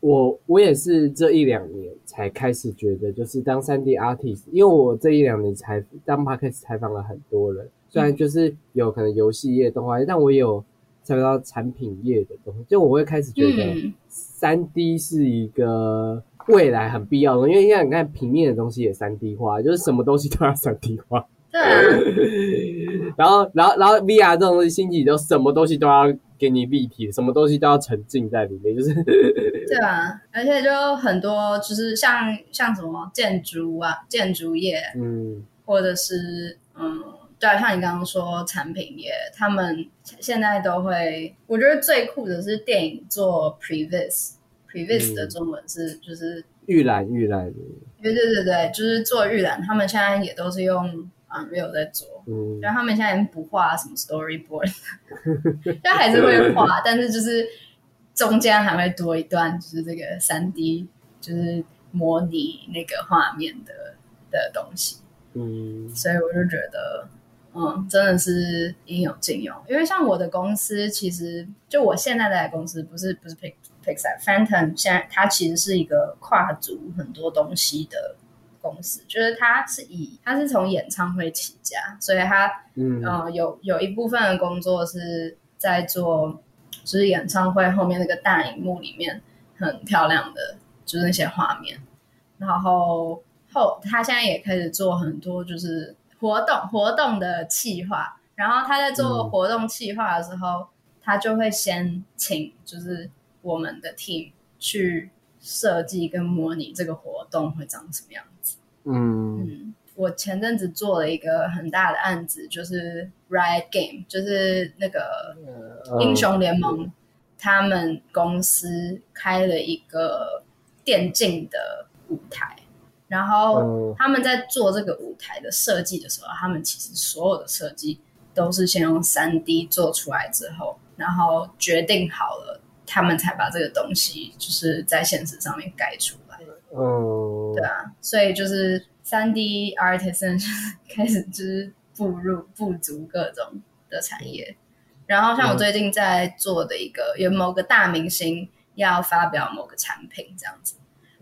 我我也是这一两年才开始觉得，就是当三 D artist，因为我这一两年才当 p a r k 采访了很多人，虽然就是有可能游戏业、动画业，但我也有采访到产品业的东西，就我会开始觉得三 D 是一个未来很必要的，因为现在你看平面的东西也三 D 化，就是什么东西都要三 D 化。对。然后，然后，然后 VR 这种东西兴起，就什么东西都要。给你立体，什么东西都要沉浸在里面，就是。对啊，而且就很多，就是像像什么建筑啊，建筑业，嗯，或者是嗯，对啊，像你刚刚说产品业，他们现在都会，我觉得最酷的是电影做 previs，previs 的中文是就是预览预览，对对对对，就是做预览，他们现在也都是用。没有在做，嗯，然后他们现在不画什么 storyboard，但还是会画，但是就是中间还会多一段，就是这个三 D，就是模拟那个画面的的东西，嗯，所以我就觉得，嗯，真的是应有尽有。因为像我的公司，其实就我现在在公司，不是不是 Pixar，Phantom，现在它其实是一个跨足很多东西的。公司就是他是以他是从演唱会起家，所以他嗯有有一部分的工作是在做，就是演唱会后面那个大荧幕里面很漂亮的，就是那些画面。然后后他现在也开始做很多就是活动活动的企划。然后他在做活动企划的时候，他就会先请就是我们的 team 去设计跟模拟这个活动会长什么样子。嗯。嗯，我前阵子做了一个很大的案子，就是 Riot Game，就是那个呃英雄联盟，他们公司开了一个电竞的舞台，然后嗯。他们在做这个舞台的设计的时候，他们其实所有的设计都是先用三 D 做出来之后，然后决定好了，他们才把这个东西就是在现实上面盖出来。嗯，对啊，所以就是三 D artisan 开始就是步入不足各种的产业。然后像我最近在做的一个，有某个大明星要发表某个产品这样子，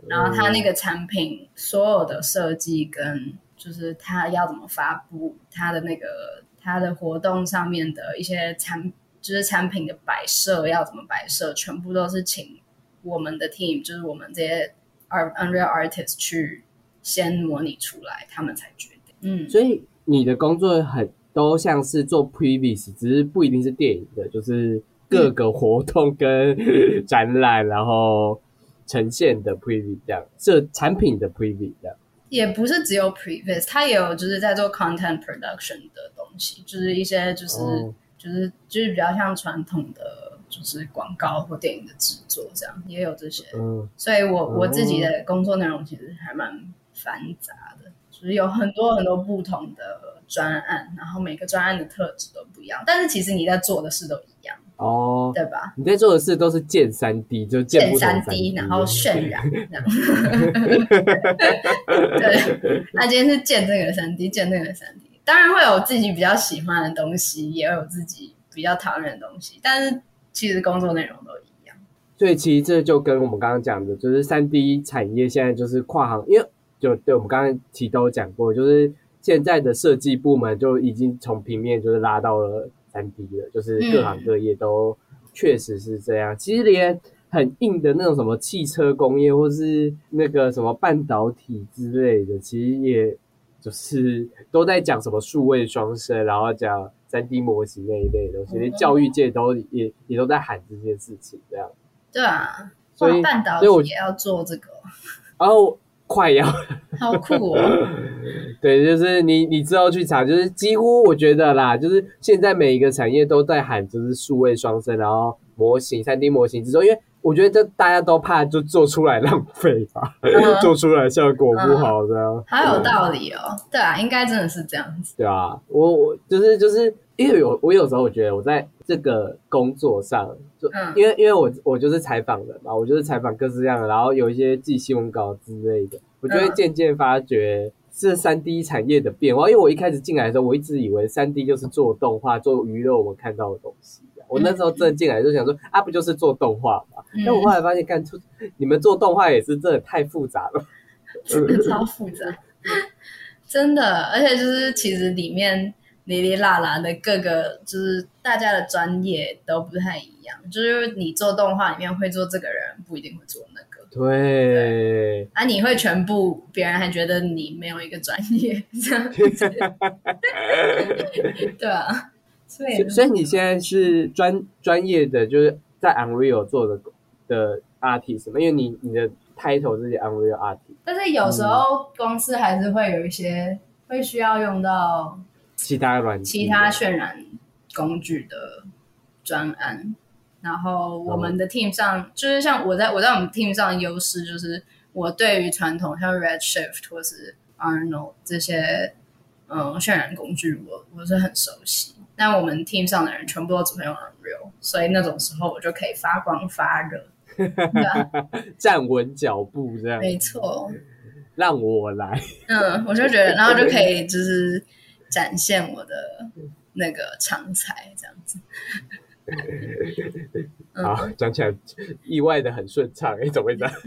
然后他那个产品所有的设计跟就是他要怎么发布，他的那个他的活动上面的一些产就是产品的摆设要怎么摆设，全部都是请我们的 team，就是我们这些 Art Unreal Artist 去先模拟出来，他们才决定。嗯，所以你的工作很都像是做 previous，只是不一定是电影的，就是各个活动跟展览，然后呈现的 previous 这样，这产品的 previous 这样。也不是只有 previous，他也有就是在做 content production 的东西，就是一些就是、哦就是就是比较像传统的就是广告或电影的制作这样，也有这些。嗯所以我我自己的工作内容其实还蛮繁杂的，就是有很多很多不同的专案，然后每个专案的特质都不一样，但是其实你在做的事都一样，哦，对吧？你在做的事都是建三 D，就建三 D，然后渲染这样。对，那今天是建这个三 D，建那个三 D，当然会有自己比较喜欢的东西，也有自己比较讨厌的东西，但是其实工作内容都一样。所以其实这就跟我们刚刚讲的，就是三 D 产业现在就是跨行，因为就对我们刚刚提都讲过，就是现在的设计部门就已经从平面就是拉到了三 D 了，就是各行各业都确实是这样。其实连很硬的那种什么汽车工业或是那个什么半导体之类的，其实也就是都在讲什么数位双生，然后讲三 D 模型那一类的东西，连教育界都也也都在喊这件事情这样。对啊，所以半导体也要做这个，然后快要好酷哦！对，就是你你之后去查，就是几乎我觉得啦，就是现在每一个产业都在喊，就是数位双生，然后模型、三 D 模型之中，因为我觉得这大家都怕就做出来浪费吧，嗯 做出来效果不好这样，好有道理哦。对啊，应该真的是这样子。对啊，我我就是就是因为有我有时候我觉得我在这个工作上，就、嗯因为因为我我就是采访的嘛，我就是采访各式各样的，然后有一些记新闻稿之类的，我就会嗯渐渐发觉这三 D 产业的变化。因为我一开始进来的时候，我一直以为三 D 就是做动画、做娱乐我们看到的东西。我那时候真的进来就想说，啊，不就是做动画嘛？嗯。但我后来发现，干出你们做动画也是真的太复杂了。真的超复杂，真的，而且就是其实里面哩哩啦啦的各个，就是大家的专业都不太一样。就是你做动画里面会做这个人，不一定会做那个，对，啊，你会全部，别人还觉得你没有一个专业这样子，对啊，所以所以你现在是专专业的，就是在 Unreal 做的的 artist 吗？因为你你的 title 是 Unreal artist，但是有时候公司还是会有一些会需要用到其他软件其他渲染工具的专案。然后我们的 team 上，就是像我在我在我们 team 上的优势，就是我对于传统像 Redshift 或是 Arnold 这些嗯渲染工具我，我是很熟悉。但我们 team 上的人全部都只会用 Unreal，所以那种时候我就可以发光发热。站稳脚步这样，没错。让我来。嗯，我就觉得，然后就可以就是展现我的那个长才这样子。嗯好，讲起来意外的很顺畅，哎，怎么会这样？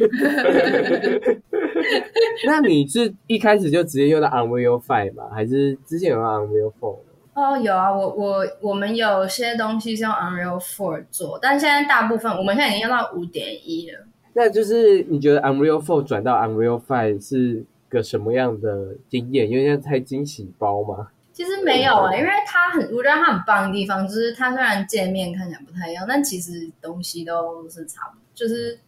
那你是一开始就直接用到 Unreal Five 吗？还是之前有用 Unreal Four？哦，有啊，我我我们有些东西是用 Unreal Four 做，但现在大部分我们现在已经用到五点一了。那就是你觉得 Unreal Four 转到 Unreal Five 是个什么样的经验？因为现在太惊喜包嘛。其实没有啊，因为它很，我觉得它很棒的地方就是它虽然界面看起来不太一样，但其实东西都是差不多，就是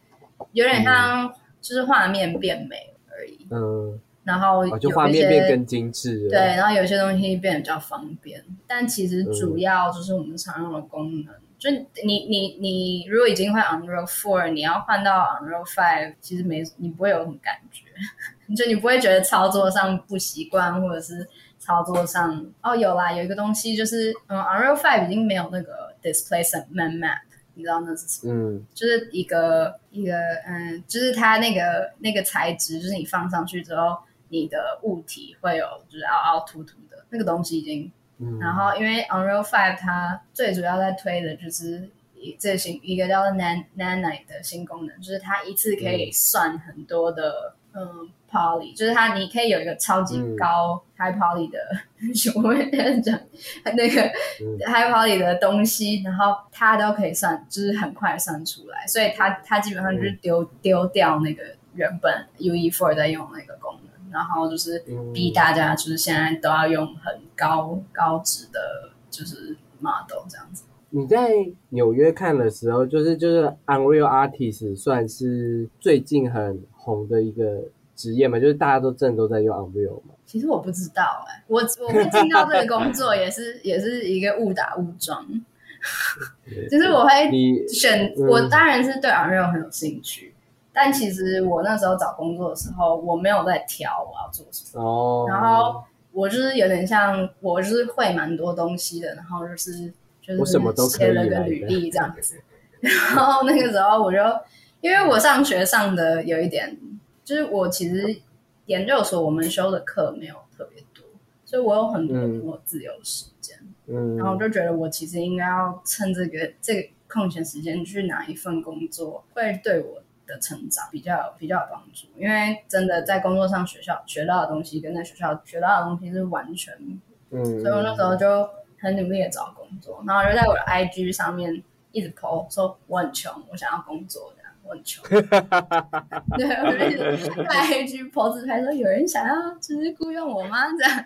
有点像就是画面变美而已。嗯，然后哦，就有画面变更精致。对，然后有些东西变得比较方便，但其实主要就是我们常用的功能。就你你你如果已经换 Unreal Four，你要换到 Unreal Five，其实没你不会有什么感觉，就你不会觉得操作上不习惯，或者是操作上哦有啦，有一个东西就是嗯 Unreal Five 已经没有那个 Displacement Map，你知道那是什么？嗯就是一个一个嗯，就是它那个那个材质，就是你放上去之后，你的物体会有就是凹凹凸凸的那个东西已经。嗯，然后因为 Unreal Five 它最主要在推的就是一这新一个叫做 Nan Nanite 的新功能，就是它一次可以算很多的嗯 poly，就是它你可以有一个超级高 high poly 的，我会这样讲那个嗯。High poly 的东西，然后它都可以算，就是很快算出来，所以它它基本上就是丢丢掉那个原本 UE Four 在用的那个功能，然后就是逼大家就是现在都要用很高高值的，就是 model 这样子。你在纽约看的时候，就是就是 Unreal Artist 算是最近很红的一个职业嘛，就是大家都正都在用 Unreal 嘛。其实我不知道哎、我我会进到这个工作也是 也是一个误打误撞，就是我会你选，嗯我当然是对 Unreal 很有兴趣，但其实我那时候找工作的时候，我没有在挑我要做什么，哦，然后我就是有点像我就是会蛮多东西的，然后就是就是写了个履历这样子，然后那个时候我就因为我上学上的有一点，就是我其实研究所我们修的课没有特别多，所以我有很多嗯。很多自由时间。嗯，然后我就觉得我其实应该要趁这个这个空闲时间去拿一份工作，会对我的成长比较比较有帮助。因为真的在工作上学校学到的东西，跟在学校学到的东西是完全，嗯，所以我那时候就很努力的找工作，然后就在我的 IG 上面一直 po 说我很穷，我想要工作这样。我很穷，对，我就一直在 IG po 自拍说有人想要就是雇佣我吗？这样，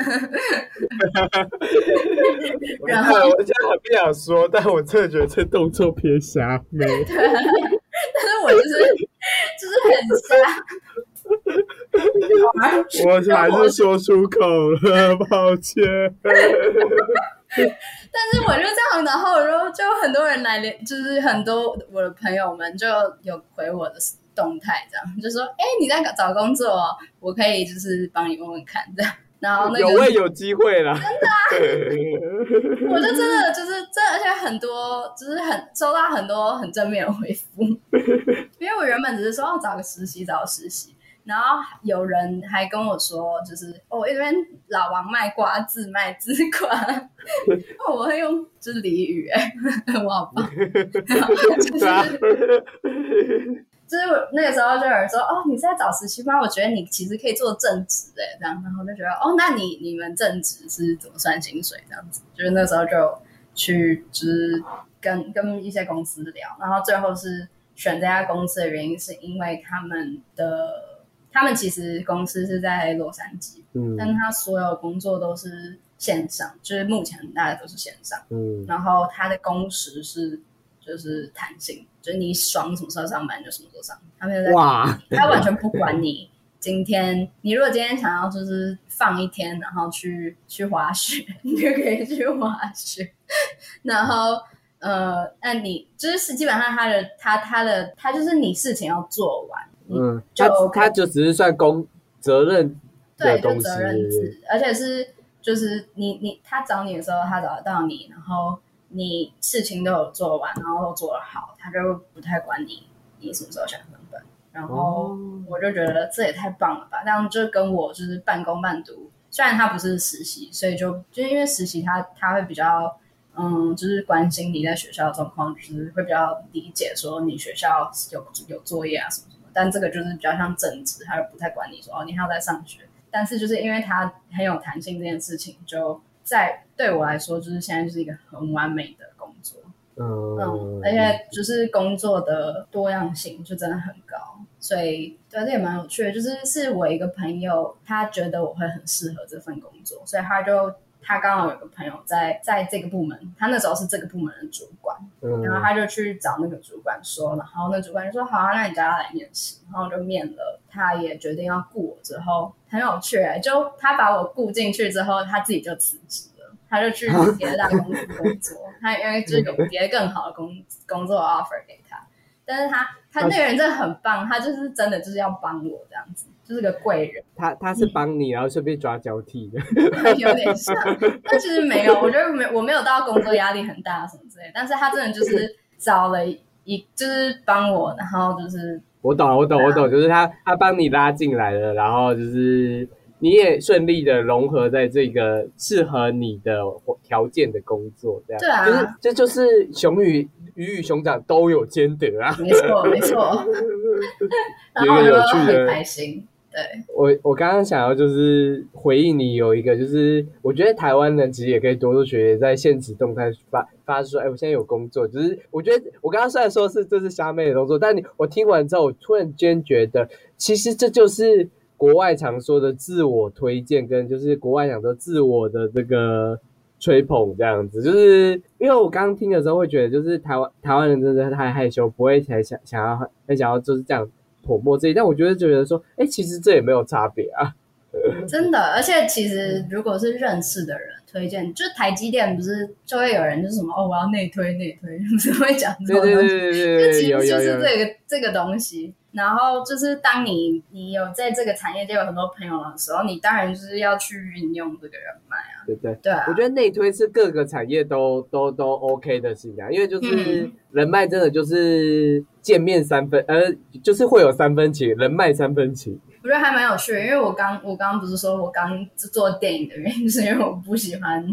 然后我现在很不想说，但我真的觉得这动作偏瞎妹。但是我就是 就是很瞎，我还是说出口了，抱歉。但是我就这样，然后然后就很多人来连，就是很多我的朋友们就有回我的动态，这样就说：“哎、你在找工作、哦，我可以就是帮你问问看。”这样，然后那个有位有机会啦，我就真的就是这，而且很多就是很收到很多很正面的回复，因为我原本只是说要找个实习，找个实习，然后有人还跟我说，就是哦，我一边老王卖瓜，自卖自夸，哦我会用就是俚语、哎，我好棒，就是我那个时候就有人说，哦，你是在找实习吗？我觉得你其实可以做正职哎，这样，然后我就觉得，哦，那你你们正职是怎么算薪水这样子？就是那时候就去就是跟跟一些公司聊，然后最后是选这家公司的原因是因为他们的他们其实公司是在洛杉矶，嗯但他所有工作都是线上，就是目前大家都是线上。嗯然后他的工时是就是弹性，就是你爽什么时候上班就什么时候上。他没有在，哇，他完全不管你今天，你如果今天想要就是放一天，然后去去滑雪，你就可以去滑雪。然后呃，那你就是基本上他的他他的他就是你事情要做完，嗯，就他 OK 他就只是算公责任对，就责任制，而且是就是你你他找你的时候，他找得到你，然后你事情都有做完，然后都做得好，他就不太管你你什么时候想分本。然后哦我就觉得这也太棒了吧！这样就跟我就是半工半读，虽然他不是实习，所以就就因为实习他他会比较嗯，就是关心你在学校的状况，就是会比较理解说你学校有有作业啊什么什么。但这个就是比较像正职，他就不太管你说哦，你还要在上学。但是就是因为他很有弹性这件事情，就在对我来说，就是现在就是一个很完美的工作。嗯嗯，，而且就是工作的多样性就真的很高，所以对这也蛮有趣的。就是是我一个朋友，他觉得我会很适合这份工作，所以他就他刚好有个朋友在在这个部门，他那时候是这个部门的主管，嗯然后他就去找那个主管说，然后那主管就说好啊，那你叫他来面试，然后我就面了，他也决定要雇我之后，很有趣、欸，就他把我雇进去之后，他自己就辞职了，他就去别的大公司工作，他因为就是有别的更好的工工作 offer 给他，但是他他那个人真的很棒，他就是真的就是要帮我这样子，就是个贵人。他他是帮你，然后顺便抓交替的。有点像，但其实没有，我觉得没我没有到工作压力很大什么之类，但是他真的就是找了一就是帮我，然后就是我懂了，我懂，我懂，就是他他帮你拉进来了，然后就是你也顺利的融合在这个适合你的条件的工作，这样。对啊就是这就是熊与鱼与熊掌都有兼得啊。没错没错，然后我就有有趣的很开心，对，我我刚刚想要就是回应你有一个，就是我觉得台湾人其实也可以多多学，在现实动态发发说，哎，我现在有工作。就是我觉得我刚刚虽然说是这是虾妹的工作，但你我听完之后，我突然间觉得，其实这就是国外常说的自我推荐，跟就是国外讲说自我的这个吹捧这样子。就是因为我刚刚听的时候会觉得，就是台湾台湾人真的太害羞，不会才想想要很想要就是这样泼墨自己，但我觉得觉得说，哎、其实这也没有差别啊。真的，而且其实如果是认识的人推荐，就台积电不是就会有人就是什么哦，我要内推内推，不是会讲这种东西，就其实就是这个这个东西。然后就是当你你有在这个产业界有很多朋友的时候，你当然就是要去运用这个人脉啊。对对。对啊，我觉得内推是各个产业都都都 OK 的事情啊，因为就是嗯人脉真的就是见面三分，呃，就是会有三分情，人脉三分情。我觉得还蛮有趣的，因为我刚我刚刚不是说我刚做电影的原因，是因为我不喜欢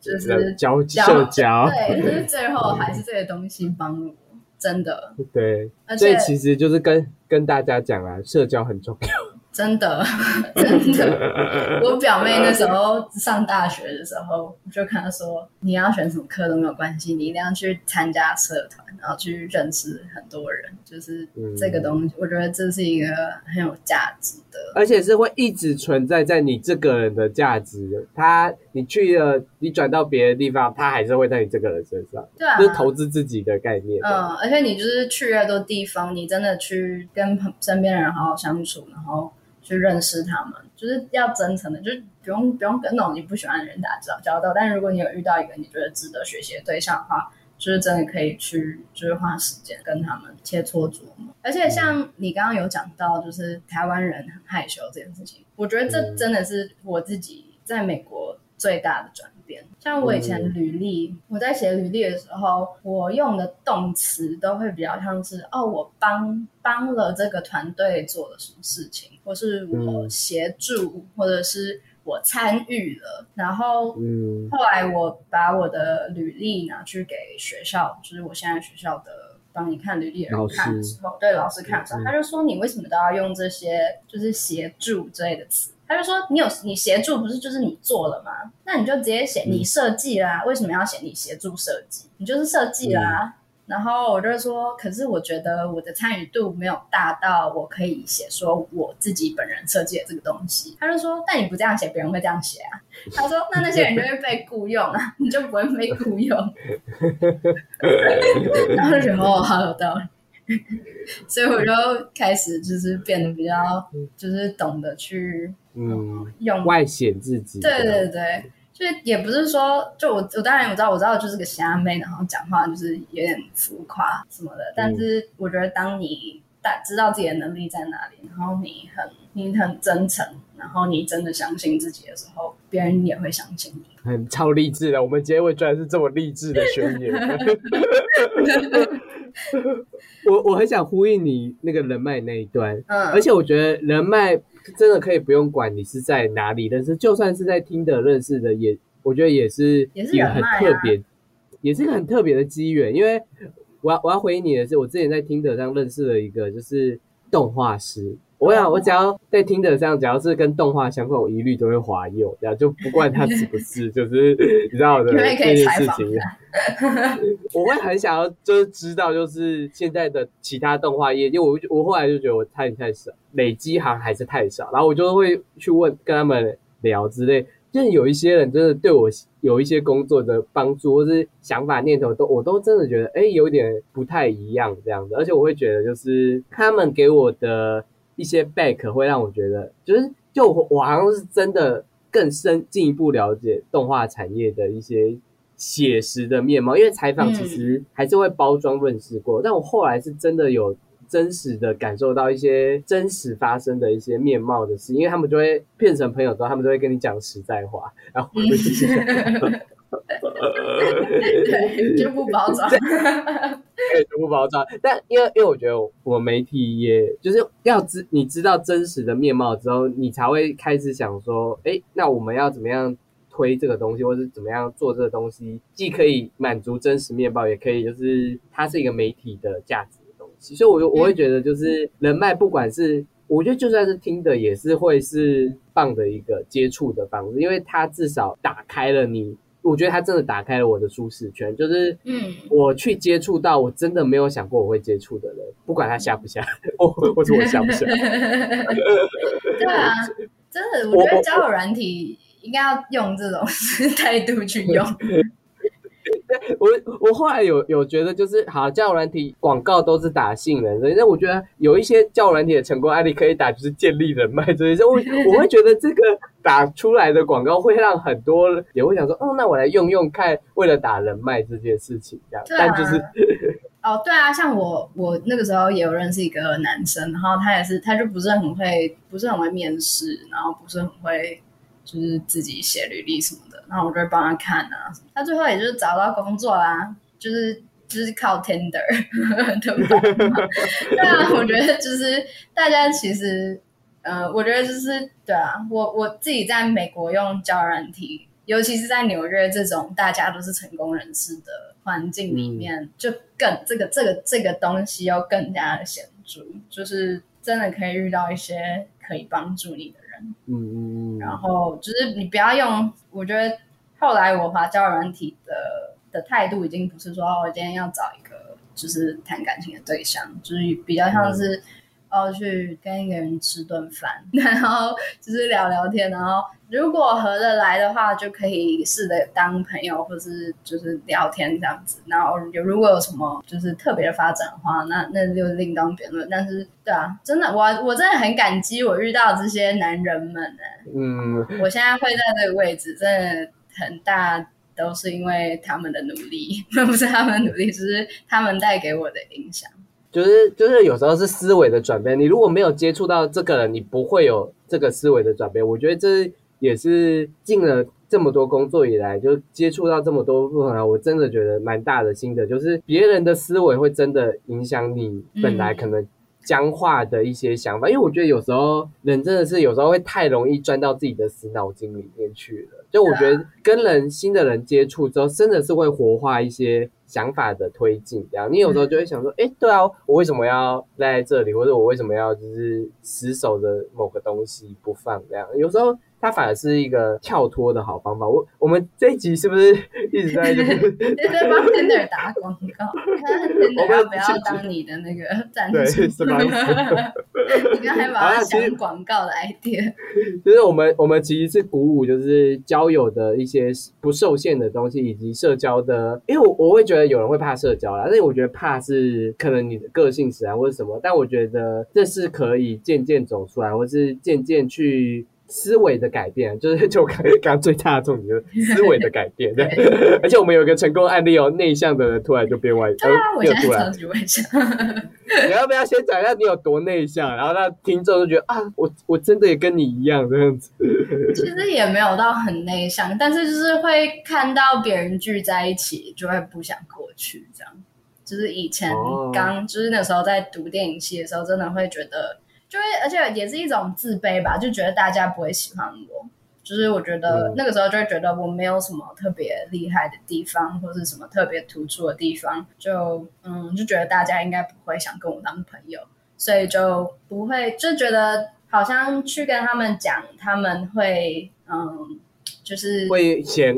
就是交交社交，对，就是最后还是这些东西帮了我，真的，对，而所以且其实就是跟跟大家讲啊，社交很重要。真的 真的，我表妹那时候上大学的时候，我就跟她说，你要选什么科都没有关系，你一定要去参加社团，然后去认识很多人，就是这个东西，我觉得这是一个很有价值的。而且是会一直存在在你这个人的价值的。他你去了，你转到别的地方，他还是会在你这个人身上，对啊，就是投资自己的概念。嗯，而且你就是去越多地方，你真的去跟身边的人好好相处，然后去认识他们，就是要真诚的，就是不用不用跟那种你不喜欢的人打交交道。但如果你有遇到一个你觉得值得学习的对象的话，就是真的可以去，就是花时间跟他们切磋琢磨。而且像你刚刚有讲到，就是台湾人很害羞这件事情，我觉得这嗯真的是我自己在美国最大的转变。像我以前嗯履历，我在写履历的时候，我用的动词都会比较像是哦，我帮帮了这个团队做了什么事情，或是我嗯协助，或者是我参与了。然后嗯后来我把我的履历拿去给学校，就是我现在学校的帮你看履历的人看的时候，对老师看的时候，嗯他就说你为什么都要用这些就是协助之类的词？他就说你有你协助不是就是你做了吗？那你就直接写你设计啦，为什么要写你协助设计？你就是设计啦。然后我就说，可是我觉得我的参与度没有大到我可以写说我自己本人设计的这个东西。他就说，但你不这样写，别人会这样写啊。他说，那那些人就会被雇佣啊，你就不会被雇佣。然后就觉得哦，好有道理。所以我就开始就是变得比较，就是懂得去嗯，用外显自己。对对对，就是也不是说，就我我当然我知道我知道就是个虾妹，然后讲话就是有点浮夸什么的，但是我觉得当你大知道自己的能力在哪里，然后你很你很真诚，然后你真的相信自己的时候，别人也会相信你。很超励志的。我们结尾居然是这么励志的宣言。我我很想呼应你那个人脉那一段，嗯，而且我觉得人脉真的可以不用管你是在哪里认识，就算是在听的认识的，也我觉得也是也是一个很特别，也是一个很特别的机缘。因为我要我要回应你的是，我之前在听的上认识了一个就是动画师，我想，我只要在听的这样，只要是跟动画相关，我一律都会划右，然后就不管他是不是，就是你知道的这件事情。我会很想要，就是知道，就是现在的其他动画业，因为我我后来就觉得我太太少，累积行还是太少，然后我就会去问跟他们聊之类。就是有一些人真的对我有一些工作的帮助，或是想法念头，都我都真的觉得，哎，有点不太一样这样子。而且我会觉得，就是他们给我的一些 back 会让我觉得，就是就我好像是真的更深进一步了解动画产业的一些写实的面貌。因为采访其实还是会包装润饰过，但我后来是真的有。真实的感受到一些真实发生的一些面貌的事，因为他们就会变成朋友之后，他们就会跟你讲实在话，然后对，就不包装，对，就不包装。但因为因为我觉得我媒体也就是要知你知道真实的面貌之后，你才会开始想说，哎，那我们要怎么样推这个东西，或是怎么样做这个东西，既可以满足真实面貌，也可以就是它是一个媒体的价值。所以，我我会觉得，就是人脉，不管是我觉得，就算是听的，也是会是棒的一个接触的方式，因为它至少打开了你。我觉得他真的打开了我的舒适圈，就是嗯，我去接触到我真的没有想过我会接触的人，不管他下不下，我 或者我下不下。对啊，真的，我觉得交友软体应该要用这种 态度去用。我我后来有有觉得，就是好，教软体广告都是打信任，所以那我觉得有一些教软体的成功案例可以打，就是建立人脉这些。我 我会觉得这个打出来的广告会让很多也会想说，哦，那我来用用看，为了打人脉这件事情这样。但就是 哦，对啊，像我我那个时候也有认识一个男生，然后他也是，他就不是很会，不是很会面试，然后不是很会。就是自己写履历什么的，然后我就会帮他看啊。他最后也就是找到工作啦，就是就是靠 Tender，对 对啊，我觉得就是大家其实，呃，我觉得就是对啊，我我自己在美国用交友软体，尤其是在纽约这种大家都是成功人士的环境里面，就更这个这个这个东西要更加的显著，就是真的可以遇到一些可以帮助你的。嗯嗯嗯，然后就是你不要用，我觉得后来我滑交友软体的的态度已经不是说哦我今天要找一个就是谈感情的对象，就是比较像是。然后去跟一个人吃顿饭，然后就是聊聊天，然后如果合得来的话，就可以试着当朋友，或是就是聊天这样子。然后有如果有什么就是特别的发展的话，那那就另当别论。但是对啊，真的我我真的很感激我遇到这些男人们呢。嗯，我现在会在这个位置，真的很大都是因为他们的努力，不是他们的努力，只是他们带给我的影响。就是就是有时候是思维的转变，你如果没有接触到这个人，你不会有这个思维的转变。我觉得这也是进了这么多工作以来，就接触到这么多不同啊，我真的觉得蛮大的心得，就是别人的思维会真的影响你本来可能僵化的一些想法。因为我觉得有时候人真的是有时候会太容易钻到自己的死脑筋里面去了。就我觉得跟人新的人接触之后，真的是会活化一些。想法的推进，这样你有时候就会想说，哎，对啊，我为什么要赖在这里，或者我为什么要就是死守着某个东西不放？这样有时候。它反而是一个跳脱的好方法。我我们这一集是不是 一直在就是在帮 Tinder 打广告？看 Tinder 要不要当你的那个赞助？你刚才把它想广告的 idea，就是我们我们其实是鼓舞，就是交友的一些不受限的东西，以及社交的。因为我我会觉得有人会怕社交啦，但是我觉得怕是可能你的个性使然或者什么。但我觉得这是可以渐渐走出来，或是渐渐去。思维的改变，就是就刚刚最大的重点，就是思维的改变。对，而且我们有一个成功案例哦，内向的人突然就变外向。我现在超级外向。你要不要先讲一下你有多内向？然后让听众就觉得啊，我我真的也跟你一样这样子。其实也没有到很内向，但是就是会看到别人聚在一起，就会不想过去。这样，就是以前刚就是那时候在读电影系的时候，真的会觉得。就会，而且也是一种自卑吧，就觉得大家不会喜欢我。就是我觉得那个时候就会觉得我没有什么特别厉害的地方，或是什么特别突出的地方，就嗯，就觉得大家应该不会想跟我当朋友。所以就不会就觉得好像去跟他们讲，他们会嗯，就是会嫌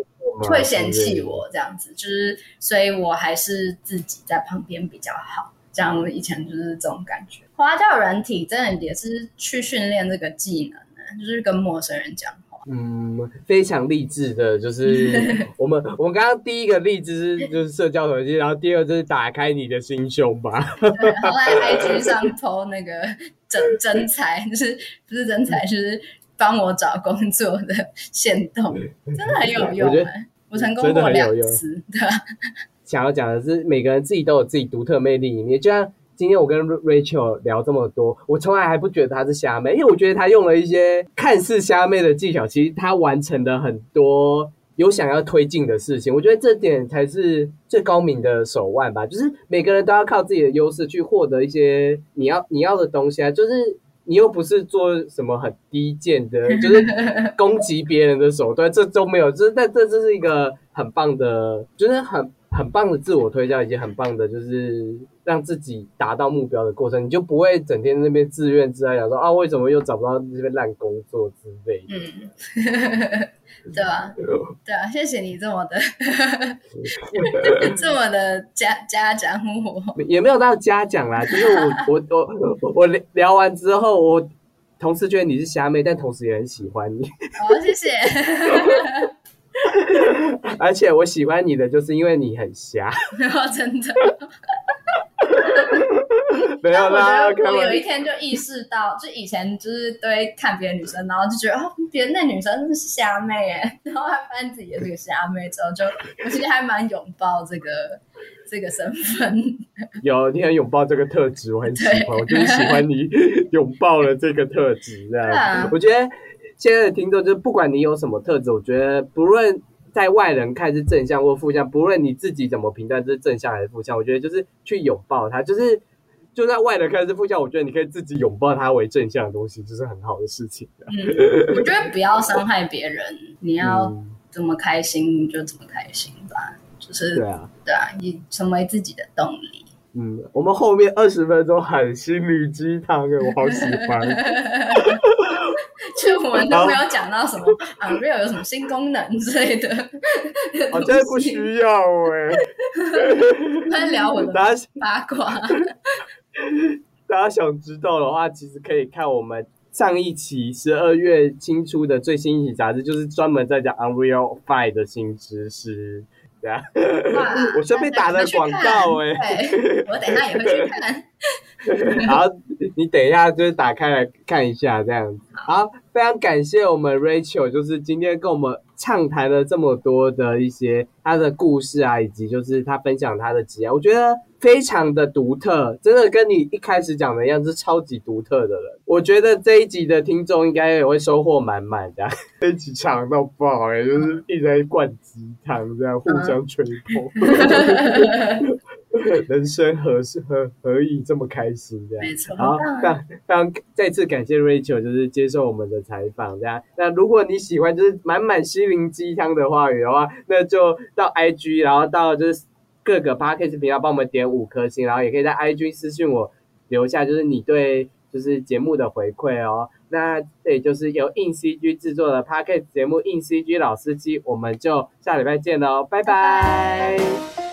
会嫌弃我这样子，就是所以我还是自己在旁边比较好。这样以前就是这种感觉。花椒人体真的也是去训练这个技能的，就是跟陌生人讲。嗯，非常励志的，就是 我们我们刚刚第一个励志是就是社交手机，然后第二就是打开你的心胸吧。对，然后在 IG 上 po 那个 真真才，就是不是真才，就是帮我找工作的线动，真的很有用。我我成功过两次。对，想要讲的是每个人自己都有自己独特魅力，你就像。今天我跟 Rachel 聊这么多，我从来还不觉得她是虾妹，因为我觉得她用了一些看似虾妹的技巧，其实她完成了很多有想要推进的事情。我觉得这点才是最高明的手腕吧。就是每个人都要靠自己的优势去获得一些你要你要的东西啊。就是你又不是做什么很低贱的，就是攻击别人的手段，这都没有。就是但这这是一个很棒的，就是很。很棒的自我推销，以及很棒的，就是让自己达到目标的过程，你就不会整天那边自怨自艾，想说啊，为什么又找不到这边烂工作之类的。嗯，对吧？对啊，谢谢你这么的，这么的嘉嘉奖我，也没有到嘉奖啦，就是我我我我聊完之后，我同事觉得你是虾妹，但同时也很喜欢你。好，谢谢。而且我喜欢你的，就是因为你很瞎。真的。没有啦。我有一天就意识到，就以前就是对看别的女生，然后就觉得哦，别人那女生是虾妹哎，然后还发现自己也是个虾妹，之后就我其实还蛮拥抱这个这个身份。有，你很拥抱这个特质，我很喜欢，我就是喜欢你拥抱了这个特质，这样。我觉得。现在的听众就是，不管你有什么特质，我觉得不论在外人看是正向或负向，不论你自己怎么评断这是正向还是负向，我觉得就是去拥抱它，就是就在外人看是负向，我觉得你可以自己拥抱它为正向的东西，就是很好的事情。嗯，我觉得不要伤害别人，你要怎么开心就怎么开心吧，就是对啊，对啊，你成为自己的动力。嗯，我们后面二十分钟很心灵鸡汤哎，我好喜欢。就我们都没有讲到什么啊，Real 有什么新功能之类的，好像不需要哎。在聊我的八卦。大家想知道的话，其实可以看我们上一期十二月新出的最新一期杂志，就是专门在讲 Unreal Five 的新知识。对啊，我顺便打了广告哎，我等一下也会去看。好，你等一下就是打开来看一下这样子。好，非常感谢我们 Rachel，就是今天跟我们畅谈了这么多的一些他的故事啊，以及就是他分享他的职业，我觉得非常的独特，真的跟你一开始讲的一样，是超级独特的人。我觉得这一集的听众应该也会收获满满的。这一集长到爆哎，就是一直在灌鸡汤，这样互相吹捧。人生何是何何以这么开心？这样，没错。好，非常非常再次感谢 Rachel，就是接受我们的采访。这样，那如果你喜欢就是满满心灵鸡汤的话语的话，那就到 IG，然后到就是各个 Podcast 频道帮我们点五颗星，然后也可以在 IG 私信我留下就是你对就是节目的回馈哦。那这也就是由硬 CG 制作的 Podcast 节目硬 CG 老司机，我们就下礼拜见喽，拜拜。